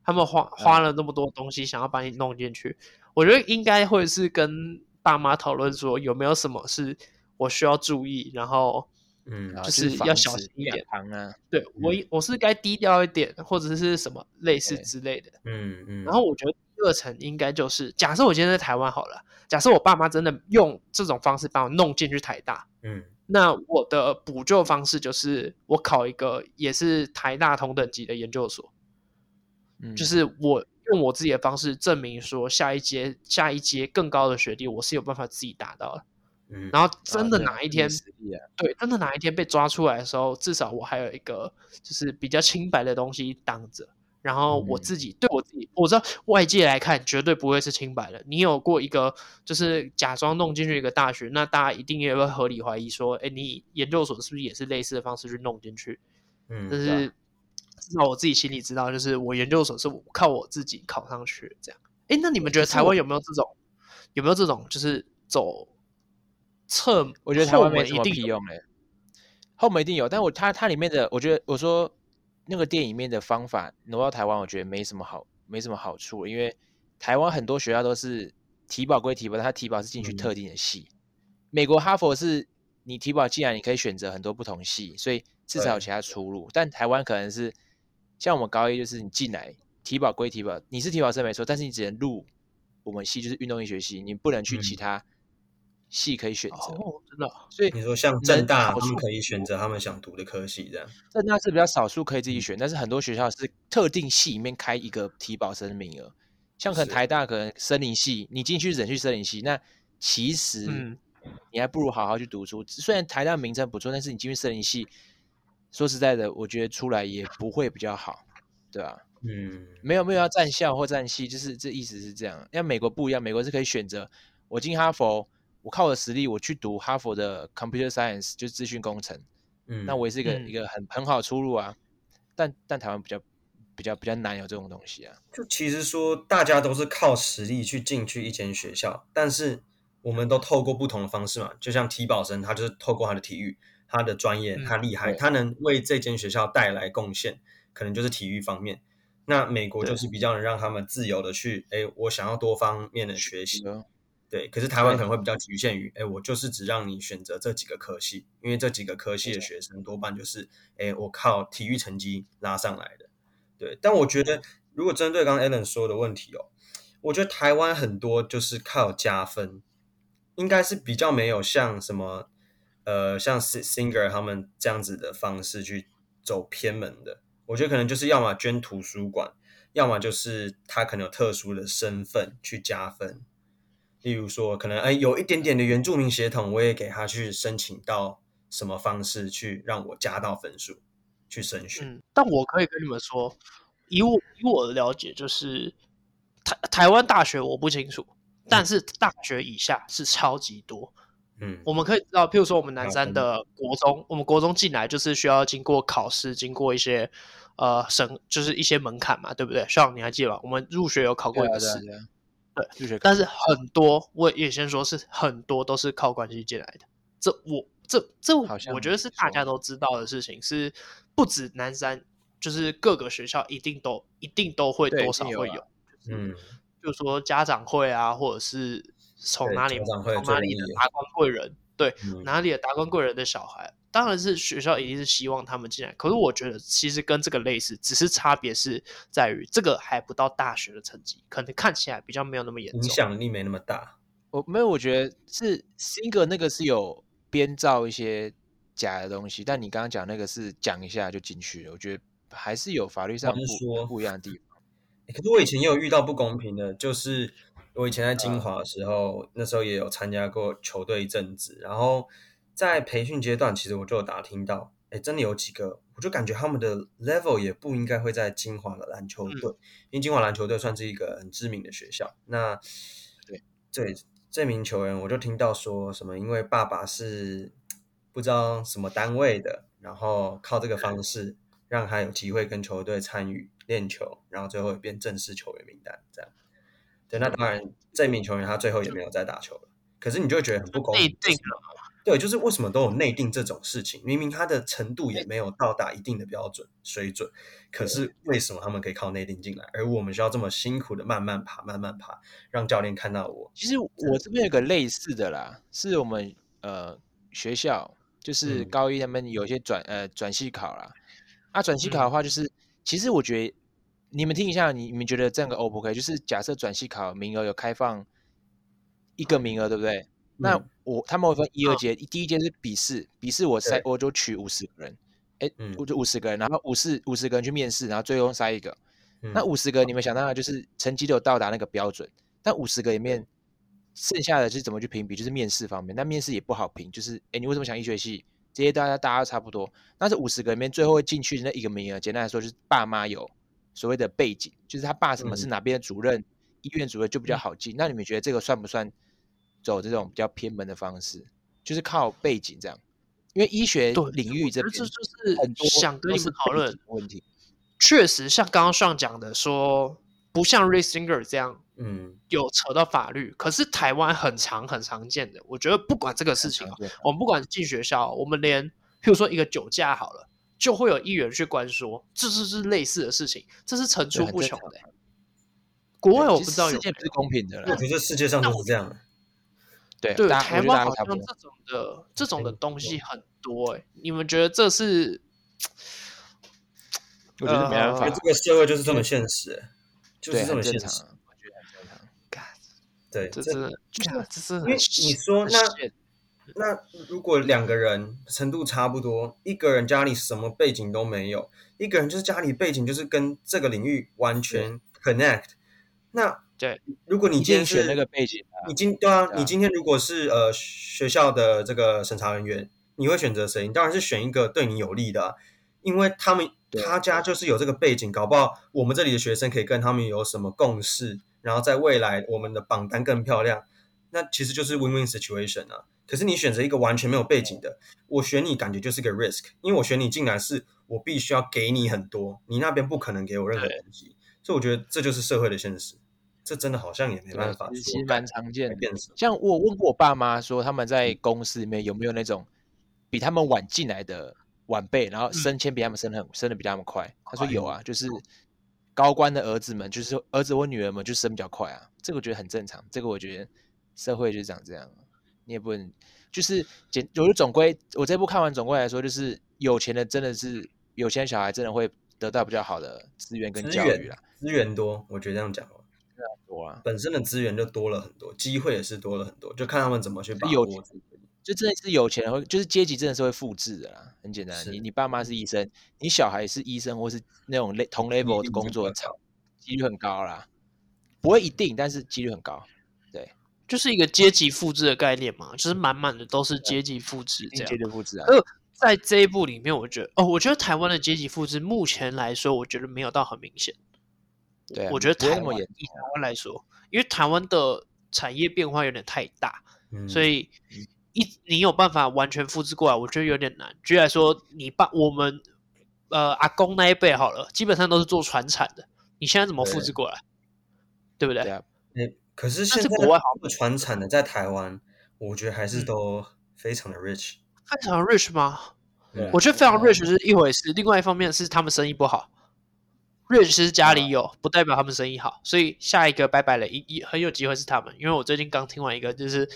他们花花了那么多东西，想要把你弄进去，嗯、我觉得应该会是跟爸妈讨论说，有没有什么是我需要注意，然后嗯，就是要小心一点。啊、对、嗯、我我是该低调一点，或者是什么类似之类的。嗯嗯。嗯然后我觉得第二层应该就是，假设我今天在台湾好了，假设我爸妈真的用这种方式把我弄进去台大，嗯，那我的补救方式就是我考一个也是台大同等级的研究所。就是我用我自己的方式证明说，下一阶下一阶更高的学历，我是有办法自己达到的。嗯，然后真的哪一天，对，真的哪一天被抓出来的时候，至少我还有一个就是比较清白的东西挡着。然后我自己对我自己，我知道外界来看绝对不会是清白的。你有过一个就是假装弄进去一个大学，那大家一定也会合理怀疑说，哎，你研究所是不是也是类似的方式去弄进去？嗯，但是。那我自己心里知道，就是我研究所是我靠我自己考上去的，这样。哎，那你们觉得台湾有没有这种，有没有这种，就是走侧，我觉得台湾没什么屁用嘞。后门一定有，但我它它里面的，我觉得我说那个电影里面的方法挪到台湾，我觉得没什么好，没什么好处，因为台湾很多学校都是提保归提保，它提保是进去特定的系。嗯、美国哈佛是你提保进来，你可以选择很多不同系，所以至少有其他出路。但台湾可能是像我们高一，就是你进来体保归体保，你是体保生没错，但是你只能入我们系，就是运动医学系，你不能去其他。嗯系可以选择，哦，真的。所以你说像正大，他们可以选择他们想读的科系，这样。正大是比较少数可以自己选，但是很多学校是特定系里面开一个体保生名额。像可能台大可能森林系，你进去只能去森林系，那其实你还不如好好去读书。虽然台大名称不错，但是你进去森林系，说实在的，我觉得出来也不会比较好，对吧？嗯，没有没有要站校或站系，就是这意思是这样。像美国不一样，美国是可以选择我进哈佛。我靠我的实力，我去读哈佛的 Computer Science，就是资讯工程，嗯，那我也是一个、嗯、一个很很好的出路啊。但但台湾比较比较比较难有这种东西啊。就其实说，大家都是靠实力去进去一间学校，但是我们都透过不同的方式嘛。就像体保生，他就是透过他的体育，他的专业，他厉害，嗯、他能为这间学校带来贡献，可能就是体育方面。那美国就是比较能让他们自由的去，哎，我想要多方面的学习。对，可是台湾可能会比较局限于，哎，我就是只让你选择这几个科系，因为这几个科系的学生多半就是，哎，我靠体育成绩拉上来的。对，但我觉得如果针对刚刚 Alan 说的问题哦，我觉得台湾很多就是靠加分，应该是比较没有像什么，呃，像 Singer 他们这样子的方式去走偏门的。我觉得可能就是要么捐图书馆，要么就是他可能有特殊的身份去加分。例如说，可能哎，有一点点的原住民血统，我也给他去申请到什么方式去让我加到分数去升学。嗯，但我可以跟你们说，以我以我的了解，就是台台湾大学我不清楚，但是大学以下是超级多。嗯，我们可以知道，譬如说我们南山的国中，嗯、我们国中进来就是需要经过考试，经过一些呃审，就是一些门槛嘛，对不对？像你还记得吧？我们入学有考过一个试。对，但是很多我也先说是很多都是靠关系进来的，这我这这我觉得是大家都知道的事情，是不止南山，就是各个学校一定都一定都会多少会有，有啊、嗯，就是说家长会啊，或者是从哪里从哪里的达官贵人，对，嗯、哪里的达官贵人的小孩。当然是学校一定是希望他们进来，可是我觉得其实跟这个类似，只是差别是在于这个还不到大学的成绩，可能看起来比较没有那么严重，影响力没那么大。我没有，我觉得是 Singer 那个是有编造一些假的东西，但你刚刚讲那个是讲一下就进去了，我觉得还是有法律上不说不一样的地方。可是我以前也有遇到不公平的，就是我以前在金华的时候，呃、那时候也有参加过球队一阵子，然后。在培训阶段，其实我就有打听到，哎，真的有几个，我就感觉他们的 level 也不应该会在金华的篮球队，嗯、因为金华篮球队算是一个很知名的学校。那对对，这名球员，我就听到说什么，因为爸爸是不知道什么单位的，然后靠这个方式让他有机会跟球队参与练球，然后最后也变正式球员名单这样。对，那当然，这名球员他最后也没有再打球了。可是你就会觉得很不公平。对，就是为什么都有内定这种事情？明明他的程度也没有到达一定的标准水准，可是为什么他们可以靠内定进来，而我们需要这么辛苦的慢慢爬、慢慢爬，让教练看到我？其实我这边有个类似的啦，是我们呃学校就是高一他们有一些转、嗯、呃转系考啦。啊，转系考的话，就是、嗯、其实我觉得你们听一下，你你们觉得这样个 O 不 OK？就是假设转系考名额有开放一个名额，对不对？那我他们会分一二阶，第一阶是笔试，笔试我筛我就取五十个人，哎，我就五十个人，然后五十五十个人去面试，然后最后筛一个。那五十个你们想到就是成绩都有到达那个标准，但五十个里面剩下的是怎么去评比？就是面试方面，那面试也不好评，就是哎，你为什么想医学系？这些大家大家差不多。但是五十个里面最后会进去的那一个名额，简单来说就是爸妈有所谓的背景，就是他爸什么是哪边的主任，医院主任就比较好进。那你们觉得这个算不算？走这种比较偏门的方式，就是靠背景这样，因为医学领域这边就是很多想跟你们讨论问题。确实，像刚刚上讲的说，不像 Rick Singer 这样，嗯，有扯到法律。可是台湾很常很常见的，我觉得不管这个事情啊，我们不管进学校，我们连譬如说一个酒驾好了，就会有议员去关说，这是是类似的事情，这是层出不穷的。国外我不知道有，世界不是公平的，我觉得世界上都是这样。对对，台湾好像这种的这种的东西很多哎，你们觉得这是？我觉得没办法，这个社会就是这么现实，就是这么现实。我觉得很正常。对，这是就是这是因为你说那那如果两个人程度差不多，一个人家里什么背景都没有，一个人就是家里背景就是跟这个领域完全 connect。那对，如果你今天选那个背景，你今对啊，你今天如果是呃学校的这个审查人员，你会选择谁？你当然是选一个对你有利的，因为他们。他家就是有这个背景，搞不好我们这里的学生可以跟他们有什么共识，然后在未来我们的榜单更漂亮，那其实就是 win-win situation 啊。可是你选择一个完全没有背景的，我选你感觉就是个 risk，因为我选你进来是我必须要给你很多，你那边不可能给我任何东西，所以我觉得这就是社会的现实，这真的好像也没办法，其实蛮常见的。像我问过我爸妈说，他们在公司里面有没有那种比他们晚进来的。晚辈，然后升迁比他们升的很、嗯、升的比他们快。他说有啊，就是高官的儿子们，就是儿子或女儿们就升比较快啊。这个我觉得很正常。这个我觉得社会就是长这样。你也不能就是简，我就总归我这部看完总归来说，就是有钱的真的是有钱的小孩真的会得到比较好的资源跟教育啦。资源多，我觉得这样讲哦，多啊，本身的资源就多了很多，机会也是多了很多，就看他们怎么去把握。就真的是有钱会，就是阶级真的是会复制的啦。很简单，你你爸妈是医生，你小孩是医生，或是那种类同 level 的工作场，几率很高啦。不会一定，但是几率很高。对，就是一个阶级复制的概念嘛，就是满满的都是阶级复制这样。阶级复制啊。呃，在这一部里面，我觉得哦，我觉得台湾的阶级复制目前来说，我觉得没有到很明显。对，我觉得台湾以台湾来说，因为台湾的产业变化有点太大，所以。一，你有办法完全复制过来？我觉得有点难。举例来说，你爸我们呃阿公那一辈好了，基本上都是做传产的。你现在怎么复制过来？对，对不对？对啊。可是现在国外好像传产的在台湾，我觉得还是都非常的 rich。非常 rich 吗？我觉得非常 rich 是一回事，另外一方面是他们生意不好。rich 是家里有，不代表他们生意好。所以下一个拜拜了，一一很有机会是他们。因为我最近刚听完一个，就是。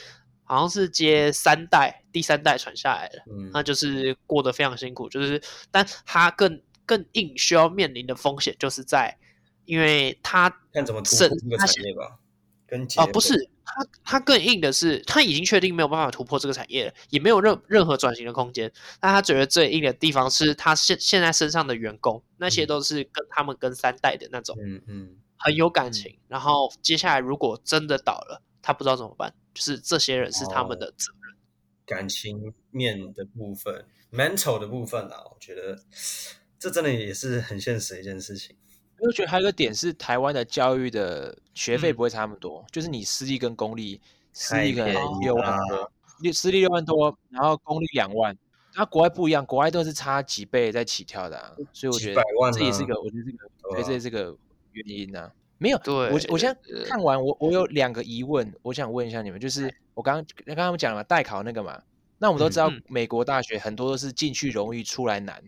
好像是接三代，第三代传下来的，嗯，那就是过得非常辛苦，就是，但他更更硬需要面临的风险，就是在，因为他看怎么突破这个产业吧，跟啊、呃、不是，他他更硬的是，他已经确定没有办法突破这个产业了，也没有任任何转型的空间，但他觉得最硬的地方是他现现在身上的员工，那些都是跟他们跟三代的那种，嗯嗯，很有感情，嗯，然后接下来如果真的倒了，他不知道怎么办。就是这些人是他们的责任，感情面的部分，mental 的部分啊，我觉得这真的也是很现实的一件事情。我觉得还有一个点是，台湾的教育的学费不会差那么多，嗯、就是你私立跟公立，私立可能六万多，私立六万多，然后公立两万，那国外不一样，国外都是差几倍在起跳的、啊，所以我觉得这也是一个，我觉得这个，对，这也是个原因呢、啊。没有，对我我现在看完，我我有两个疑问，我想问一下你们，就是我刚刚刚刚讲了，代考那个嘛，那我们都知道美国大学很多都是进去容易出来难，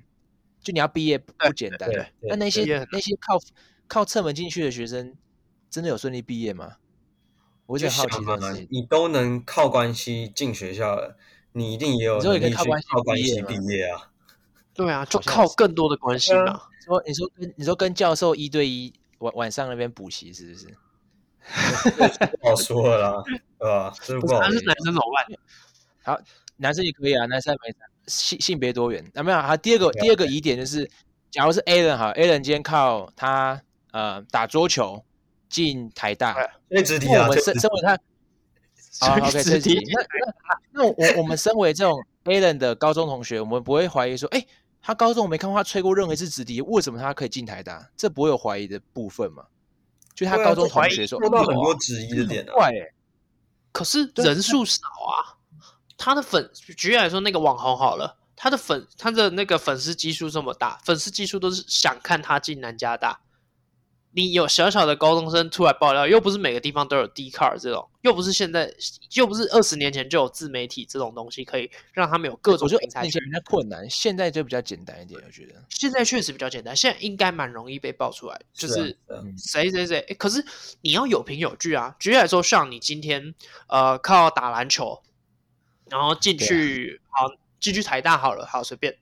就你要毕业不简单，那那些那些靠靠侧门进去的学生，真的有顺利毕业吗？我就好奇的是，你都能靠关系进学校了，你一定也有能力去靠关系毕业啊？对啊，就靠更多的关系嘛。说你说跟你说跟教授一对一。晚晚上那边补习是不是？不好说了啦，对吧？是不是男生怎么办？好，男生也可以啊，男生没性性别多元。那、啊、没有？好，第二个第二个疑点就是，假如是 Alan 哈，Alan 今天靠他呃打桌球进台大，那直体啊，我们身身为他，好 OK 直体。那那那我我们身为这种 Alan 的高中同学，我们不会怀疑说，哎、欸。他高中我没看过他吹过任何一次直笛，为什么他可以进台大？这不会有怀疑的部分吗？就他高中同学说，说到很多质疑的点啊。怪哎，可是人数少啊。他的粉，举例来说，那个网红好了，他的粉，他的那个粉丝基数这么大，粉丝基数都是想看他进南加大。你有小小的高中生出来爆料，又不是每个地方都有 Dcard 这种，又不是现在，又不是二十年前就有自媒体这种东西，可以让他们有各种平台。以前比较困难，现在就比较简单一点，我觉得。现在确实比较简单，现在应该蛮容易被爆出来，就是谁谁谁。可是你要有凭有据啊。举例来说，像你今天呃靠打篮球，然后进去，啊、好进去台大好了，好随便，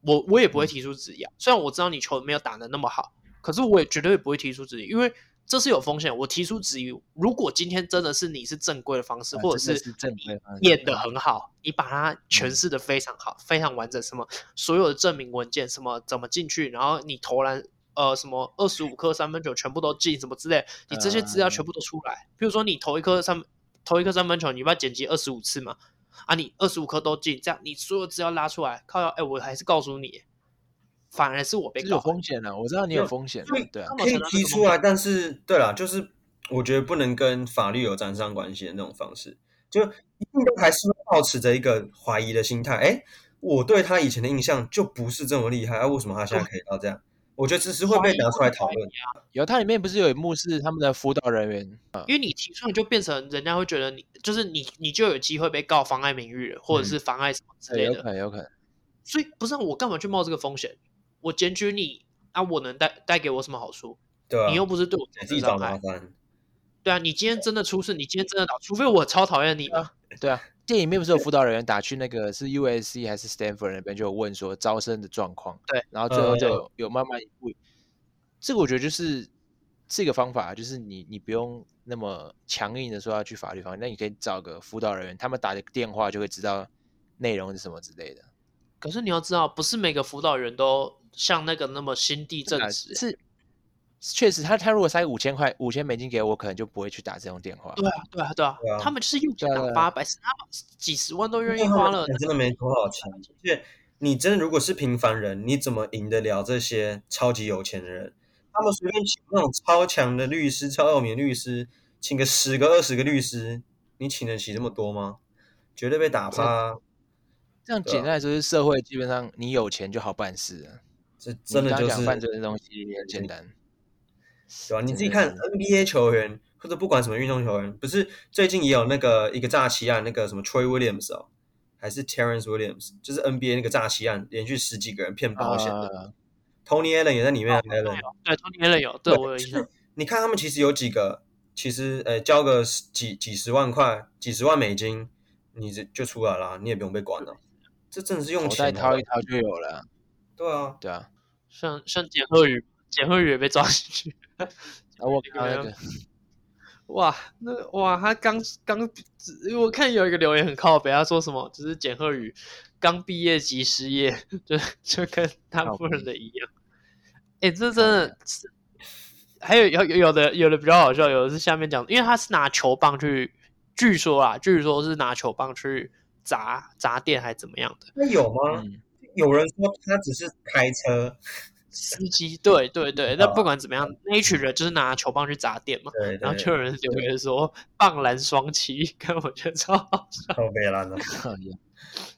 我我也不会提出质疑啊。虽然我知道你球没有打的那么好。可是我也绝对不会提出质疑，因为这是有风险。我提出质疑，如果今天真的是你是正规的方式，或者是演的很好，你把它诠释的非常好，非常完整，什么所有的证明文件，什么怎么进去，然后你投篮，呃，什么二十五颗三分球全部都进，什么之类，你这些资料全部都出来。比如说你投一颗三投一颗三分球，你不要剪辑二十五次嘛，啊，你二十五颗都进，这样你所有资料拉出来，靠，哎，我还是告诉你。反而是我被告有风险了，我知道你有风险，对，对啊，可以提出来，但是对了，就是我觉得不能跟法律有沾上关系的那种方式，就一定都还是保持着一个怀疑的心态。哎，我对他以前的印象就不是这么厉害，啊，为什么他现在可以到这样？我觉得只是会被拿出来讨论。有，它里面不是有一幕是他们的辅导人员，因为你提出来就变成人家会觉得你就是你，你就有机会被告妨碍名誉，或者是妨碍什么之类的，有可能，有可能。所以不是我干嘛去冒这个风险？我检举你，啊，我能带带给我什么好处？对啊，你又不是对我自己找麻烦。对啊，你今天真的出事，你今天真的打，除非我超讨厌你嘛。对啊，电影里面不是有辅导人员打去那个是 USC 还是 Stanford 那边，就有问说招生的状况。对，然后最后就有有慢慢一步。这个我觉得就是这个方法，就是你你不用那么强硬的说要去法律方面，那你可以找个辅导人员，他们打个电话就会知道内容是什么之类的。可是你要知道，不是每个辅导员都像那个那么心地正直。是，确实，他他如果塞五千块、五千美金给我，可能就不会去打这种电话。对啊，对啊，对啊，对啊，他们就是用钱打八百，他们几十万都愿意花了。真的没多少钱。而且你真的如果是平凡人，你怎么赢得了这些超级有钱的人？他们随便请那种超强的律师、超有名的律师，请个十个、二十个律师，你请得起这么多吗？绝对被打趴。这样简单来说，是社会基本上你有钱就好办事啊。这真的就是犯罪的东西也很简单，对吧？你自己看 NBA 球员或者不管什么运动球员，不是最近也有那个一个诈欺案，那个什么 Troy Williams 哦，还是 Terrence Williams，就是 NBA 那个诈欺案，连续十几个人骗保险的。Tony Allen 也在里面，Allen 对 Tony Allen 有，对我有印象。你看他们其实有几个，其实呃交个几几十万块、几十万美金，你就就出来了，你也不用被管了。这真的是用钱掏一掏就有了。对啊，对啊，像像简赫宇，简赫宇也被抓进去。啊，我看那个，哇，那哇，他刚刚，我看有一个留言很靠北，他说什么？就是简赫宇刚毕业即失业，就就跟他夫人的一样。哎，这真的是，还有有有的有的比较好笑，有的是下面讲，因为他是拿球棒去，据说啊，据说是拿球棒去。砸砸店还是怎么样的？那有吗？嗯、有人说他只是开车司机，对对对。那不管怎么样，那一群人就是拿球棒去砸店嘛。对，对，然后就有人留言说“棒蓝双七”，看我觉得超好笑。超悲蓝的。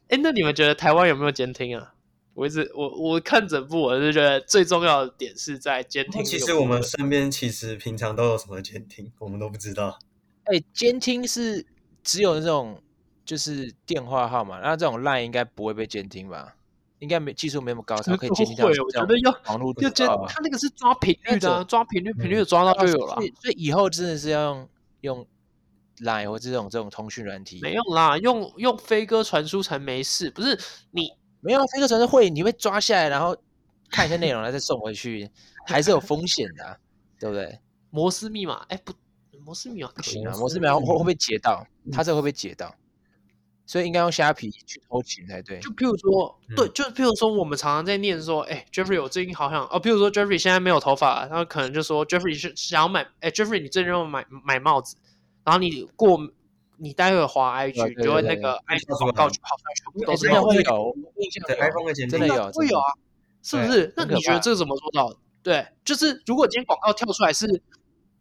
哎，那你们觉得台湾有没有监听啊？我一直我我看整部，我是觉得最重要的点是在监听。其实我们身边其实平常都有什么监听，我们都不知道。哎，监听是只有那种。就是电话号码，那这种 line 应该不会被监听吧？应该没技术没那么高，才可以监听到。我觉得要网络要监，他那个是抓频率的，抓频率，频率抓到就有了。所以以后真的是要用用 line 或这种这种通讯软体。没用啦，用用飞鸽传书才没事。不是你没有飞鸽传书会，你会抓下来，然后看一下内容，然后再送回去，还是有风险的，对不对？摩斯密码，哎不，摩斯密码不行啊，摩斯密码会会不会截到？他这会不会截到？所以应该用虾皮去偷情才对。就譬如说，嗯、对，就譬如说，我们常常在念说，哎、欸、，Jeffrey，我最近好像哦，譬如说，Jeffrey 现在没有头发，然后可能就说，Jeffrey 是想要买，哎、欸、，Jeffrey，你最近要买买帽子，然后你过，你待会滑 IG，对对对对就会那个 IG 广告就跑出来，全部都是真的会有，印象对 iPhone 的真的有，会有啊，是不是？那你觉得这个怎么做到？对，就是如果今天广告跳出来是。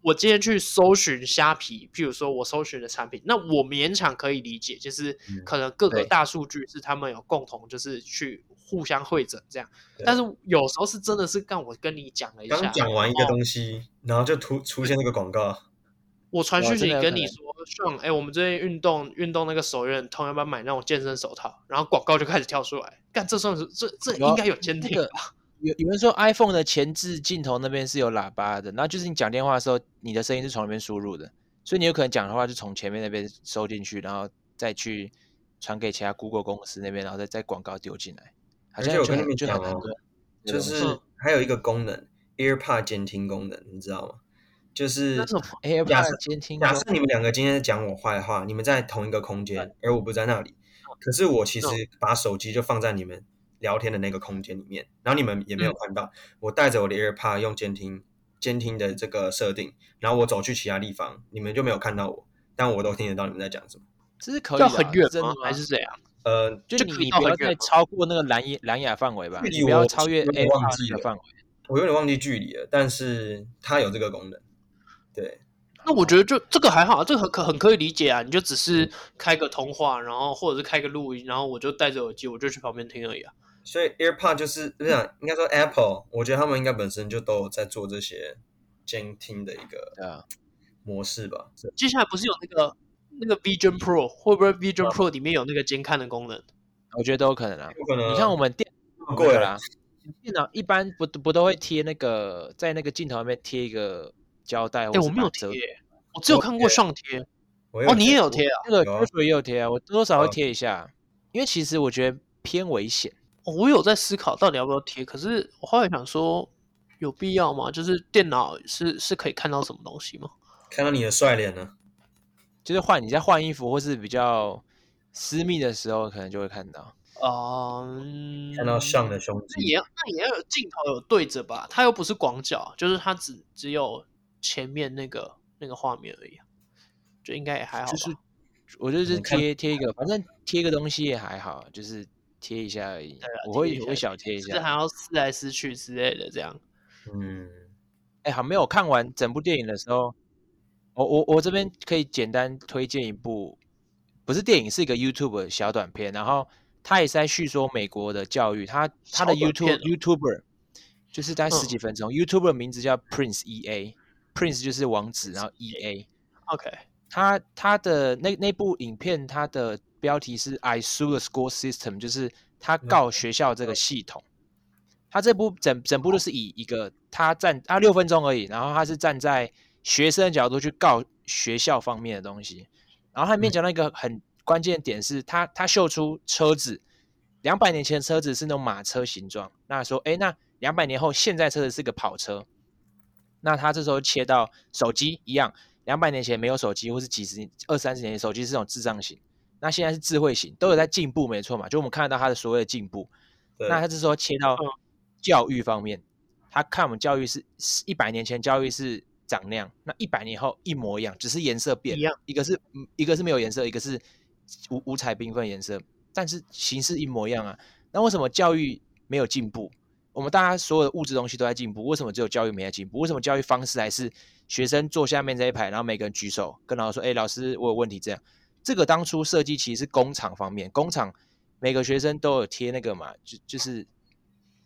我今天去搜寻虾皮，譬如说我搜寻的产品，那我勉强可以理解，就是可能各个大数据是他们有共同，就是去互相会诊这样。但是有时候是真的是刚我跟你讲了一下，刚讲完一个东西，然后就突出现那个广告。我传讯息跟你说，像哎，我们最近运动运动那个手有点痛，要不要买那种健身手套？然后广告就开始跳出来，干这算是这这应该有监听吧？有有人说 iPhone 的前置镜头那边是有喇叭的，然后就是你讲电话的时候，你的声音是从那边输入的，所以你有可能讲的话就从前面那边收进去，然后再去传给其他 Google 公司那边，然后再再广告丢进来。好像我跟你们讲哦，就是还有一个功能，AirPod 监听功能，你知道吗？就是假设假设你们两个今天讲我坏话，你们在同一个空间，而我不在那里，可是我其实把手机就放在你们。聊天的那个空间里面，然后你们也没有看到，嗯、我带着我的 AirPod 用监听监听的这个设定，然后我走去其他地方，你们就没有看到我，但我都听得到你们在讲什么。这是可以的，很远吗？还是怎样？呃，就你你不要再超过那个蓝牙蓝牙范围吧，你不要超越 AirPod 的范围。我有点忘记距离了，但是它有这个功能。对，那我觉得就这个还好，这个很可很可以理解啊，你就只是开个通话，然后或者是开个录音，然后我就戴着耳机，我就去旁边听而已啊。所以 AirPod 就是这样，应该说 Apple，我觉得他们应该本身就都有在做这些监听的一个模式吧。接下来不是有那个那个 Vision Pro，会不会 Vision Pro 里面有那个监看的功能？我觉得都有可能啊。有可能。你看我们电脑啦，电脑一般不不都会贴那个在那个镜头上面贴一个胶带？哎，我没有贴，我只有看过上贴。哦，你也有贴啊？那个 Joshua 也有贴啊，我多少会贴一下，因为其实我觉得偏危险。我有在思考到底要不要贴，可是我后来想说，有必要吗？就是电脑是是可以看到什么东西吗？看到你的帅脸呢？就是换你在换衣服或是比较私密的时候，可能就会看到。嗯，看到像的胸肌，那也要那也要有镜头有对着吧？它又不是广角，就是它只只有前面那个那个画面而已，就应该也还好。就是我就是贴贴一个，反正贴个东西也还好，就是。贴一下而已，对啊、我会我会小贴一下，这还。要撕来撕去之类的，这样。嗯，哎，好，没有看完整部电影的时候，我我我这边可以简单推荐一部，不是电影，是一个 YouTube 小短片，然后他也是在叙说美国的教育，他他的 YouTube YouTuber 就是大概十几分钟、嗯、，YouTuber 名字叫 Prince E A，Prince 就是王子，然后 E A，OK，他他的那那部影片它的。标题是 I sue the school system，就是他告学校这个系统。他这部整整部都是以一个他站他六分钟而已，然后他是站在学生的角度去告学校方面的东西。然后他里面讲到一个很关键的点是他他秀出车子，两百年前的车子是那种马车形状。那说哎，那两百年后现在车子是个跑车。那他这时候切到手机一样，两百年前没有手机，或是几十年二三十年前手机是这种智障型。那现在是智慧型，都有在进步，没错嘛？就我们看得到它的所谓的进步。对那他是说切到教育方面，他看我们教育是一百年前教育是长那样，那一百年后一模一样，只是颜色变，一样，一个是一个是没有颜色，一个是五五彩缤纷颜色，但是形式一模一样啊。那为什么教育没有进步？我们大家所有的物质东西都在进步，为什么只有教育没在进步？为什么教育方式还是学生坐下面这一排，然后每个人举手跟老师说：“哎，老师，我有问题。”这样。这个当初设计其实是工厂方面，工厂每个学生都有贴那个嘛，就就是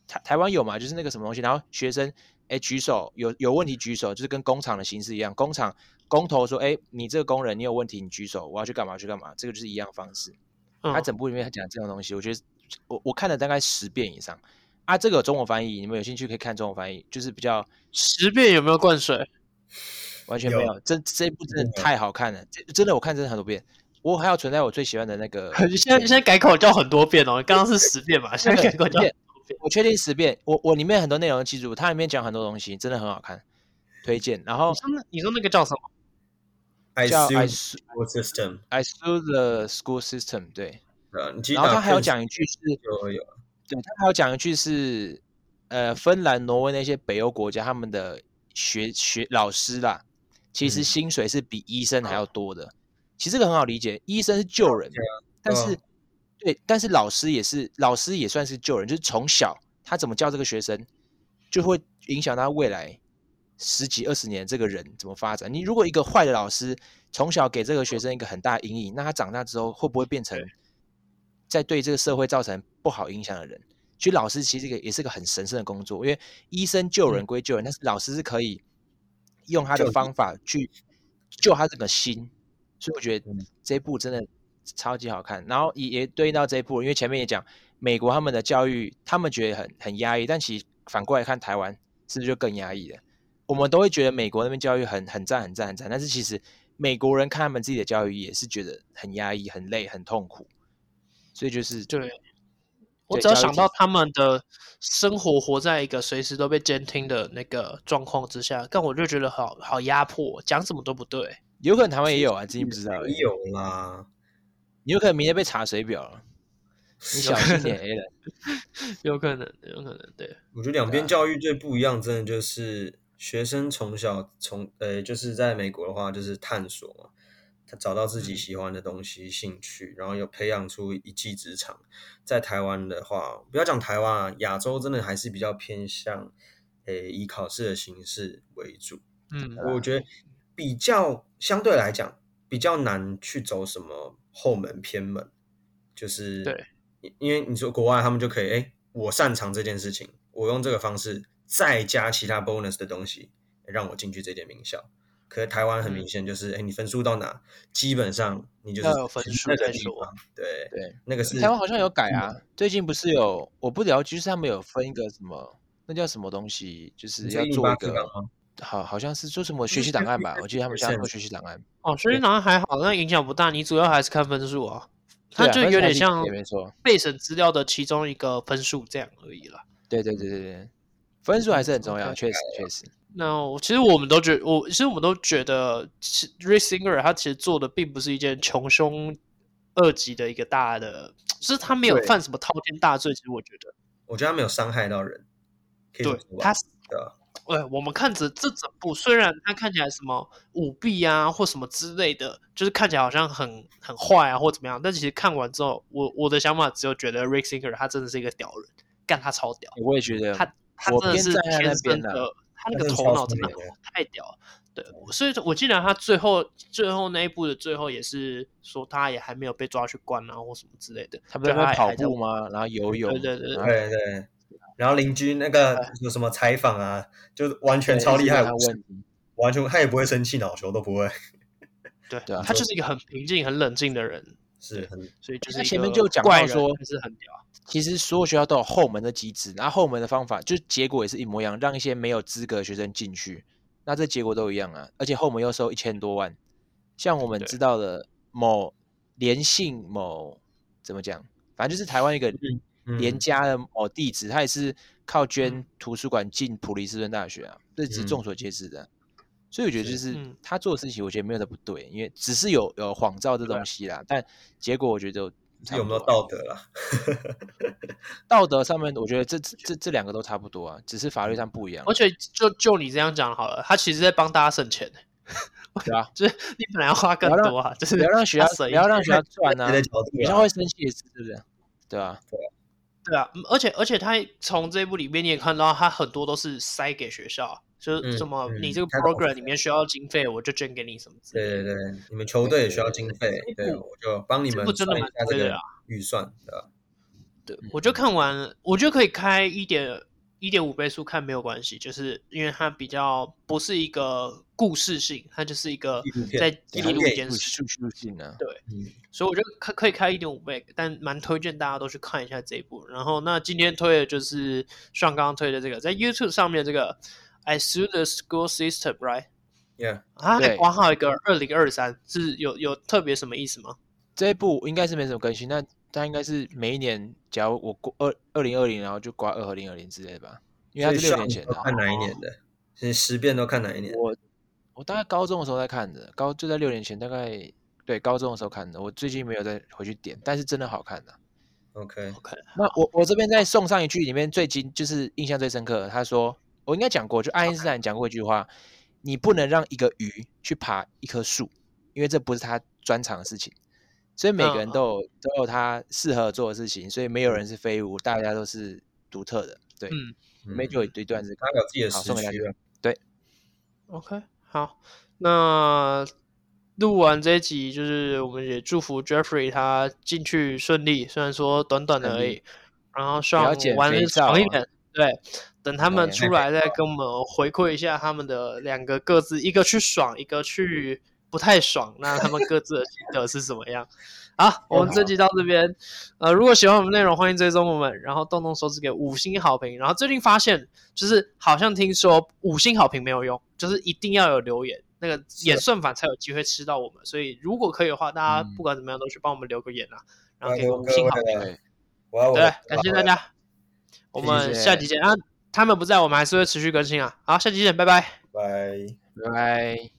台台湾有嘛，就是那个什么东西，然后学生哎举手有有问题举手，就是跟工厂的形式一样，工厂工头说哎你这个工人你有问题你举手，我要去干嘛去干嘛，这个就是一样方式。他整部里面他讲这种东西，我觉得我我看了大概十遍以上啊，这个有中文翻译，你们有兴趣可以看中文翻译，就是比较十遍有没有灌水？完全没有，这这一部真的太好看了，这真的我看真的很多遍。我还要存在我最喜欢的那个。现在现在改口叫很多遍哦，刚刚是十遍嘛，现在改口叫很多遍。我确定十遍。我我里面很多内容记住，它里面讲很多东西，真的很好看，推荐。然后你说那你说那个叫什么？叫 I the system。I sue the school system。对。然后他还有讲一句是，有有。对，他还有讲一句是，呃，芬兰、挪威那些北欧国家，他们的学学老师啦，其实薪水是比医生还要多的。其实这个很好理解，医生是救人，但是对，但是老师也是，老师也算是救人，就是从小他怎么教这个学生，就会影响他未来十几二十年这个人怎么发展。你如果一个坏的老师从小给这个学生一个很大的阴影，那他长大之后会不会变成在对这个社会造成不好影响的人？其实老师其实也也是个很神圣的工作，因为医生救人归救人，嗯、但是老师是可以用他的方法去救他这个心，所以我觉得这一部真的超级好看。然后也也对应到这一部，因为前面也讲美国他们的教育，他们觉得很很压抑，但其实反过来看台湾是不是就更压抑了？我们都会觉得美国那边教育很很赞很赞很赞，但是其实美国人看他们自己的教育也是觉得很压抑、很累、很痛苦，所以就是对。我只要想到他们的生活活在一个随时都被监听的那个状况之下，但我就觉得好好压迫，讲什么都不对。有可能台湾也有啊，自己不知道。有啦，你有可能明天被查水表了，你小心点 A 人。有可能，有可能，对。我觉得两边教育最不一样，真的就是学生从小从呃，就是在美国的话，就是探索嘛。找到自己喜欢的东西、兴趣，然后又培养出一技之长。在台湾的话，不要讲台湾啊，亚洲真的还是比较偏向，诶，以考试的形式为主。嗯，我觉得比较相对来讲比较难去走什么后门偏门，就是对，因为你说国外他们就可以，诶，我擅长这件事情，我用这个方式再加其他 bonus 的东西，让我进去这间名校。可是台湾很明显就是，哎、嗯，你分数到哪，基本上你就是要有分数再说。对对，那个是台湾好像有改啊，最近不是有，我不了解，就是他们有分一个什么，那叫什么东西，就是要做一个，好，好像是做什么学习档案吧？我记得他们想做学习档案。哦，学习档案还好，那影响不大，你主要还是看分数啊。它就有点像备审资料的其中一个分数这样而已了。对对对对对，分数还是很重要，确实确实。那我其实我们都觉得，我其实我们都觉得，Rick Singer 他其实做的并不是一件穷凶恶极的一个大的，就是他没有犯什么滔天大罪。其实我觉得，我觉得他没有伤害到人。对，他。对，我们看着这整部，虽然他看起来什么舞弊啊或什么之类的，就是看起来好像很很坏啊或怎么样，但其实看完之后，我我的想法只有觉得 Rick Singer 他真的是一个屌人，干他超屌。我也觉得，他他真的是天生的。他那个头脑真的太屌了，对，所以说我记得他最后最后那一部的最后也是说他也还没有被抓去关啊或什么之类的，他不是在跑步吗？然后游泳，对对对对对，然后邻居那个有什么采访啊，就完全超厉害，完全他也不会生气，恼羞都不会，对 对啊，他就是一个很平静很冷静的人，是很，所以就是前面就讲到说是很屌。其实所有学校都有后门的机制，然后后门的方法就结果也是一模一样，让一些没有资格的学生进去，那这结果都一样啊。而且后门又收一千多万，像我们知道的某联信某怎么讲，反正就是台湾一个联家的某地址，他也是靠捐图书馆进普林斯顿大学啊，这是众所皆知的。所以我觉得就是他做的事情，我觉得没有的不对，因为只是有有谎造这东西啦，但结果我觉得。有没有道德啦？道德上面，我觉得这这这两个都差不多啊，只是法律上不一样。而且就就你这样讲好了，他其实在帮大家省钱，对啊，就是你本来要花更多啊，就是不要让学校省，不要让学校赚啊，学校会生气，是不是？对啊，对啊，对啊，而且而且他从这一部里面你也看到，他很多都是塞给学校。就是什么，你这个 program 里面需要经费，我就捐给你什么之类的。对对对，你们球队也需要经费，对，我就帮你们算一下这个预算的。对，我就看完，我觉得可以开一点一点五倍速看没有关系，就是因为它比较不是一个故事性，它就是一个在记录一件事性的。对，所以我觉得可可以开一点五倍，但蛮推荐大家都去看一下这一部。然后那今天推的就是像刚刚推的这个，在 YouTube 上面这个。I sue the school system, right? Yeah. 啊，括号一个二零二三是有有特别什么意思吗？这一部应该是没什么更新，那它应该是每一年，假如我过二二零二零，然后就挂二和零二零之类的吧，因为它是六年前的。看哪一年的？其实十遍都看哪一年？我我大概高中的时候在看的，高就在六年前，大概对高中的时候看的。我最近没有再回去点，但是真的好看的。OK OK。那我我这边再送上一句，里面最近就是印象最深刻的，他说。我应该讲过，就爱因斯坦讲过一句话：你不能让一个鱼去爬一棵树，因为这不是他专长的事情。所以每个人都有都有他适合做的事情，所以没有人是废物，大家都是独特的。对，嗯，没就有一段子他有自己的时区。对，OK，好，那录完这一集，就是我们也祝福 Jeffrey 他进去顺利，虽然说短短的而已。然后希望玩的爽一点。对，等他们出来再跟我们回馈一下他们的两个各自，一个去爽，一个去不太爽，那他们各自的心得是怎么样？好，我们这集到这边。呃，如果喜欢我们内容，欢迎追踪我们，然后动动手指给五星好评。然后最近发现，就是好像听说五星好评没有用，就是一定要有留言，那个演算法才有机会吃到我们。所以如果可以的话，大家不管怎么样都去帮我们留个言啊，然后给个五星好评。对，感谢大家。我们下期见啊！他们不在，我们还是会持续更新啊。好，下期见，拜拜，拜拜拜。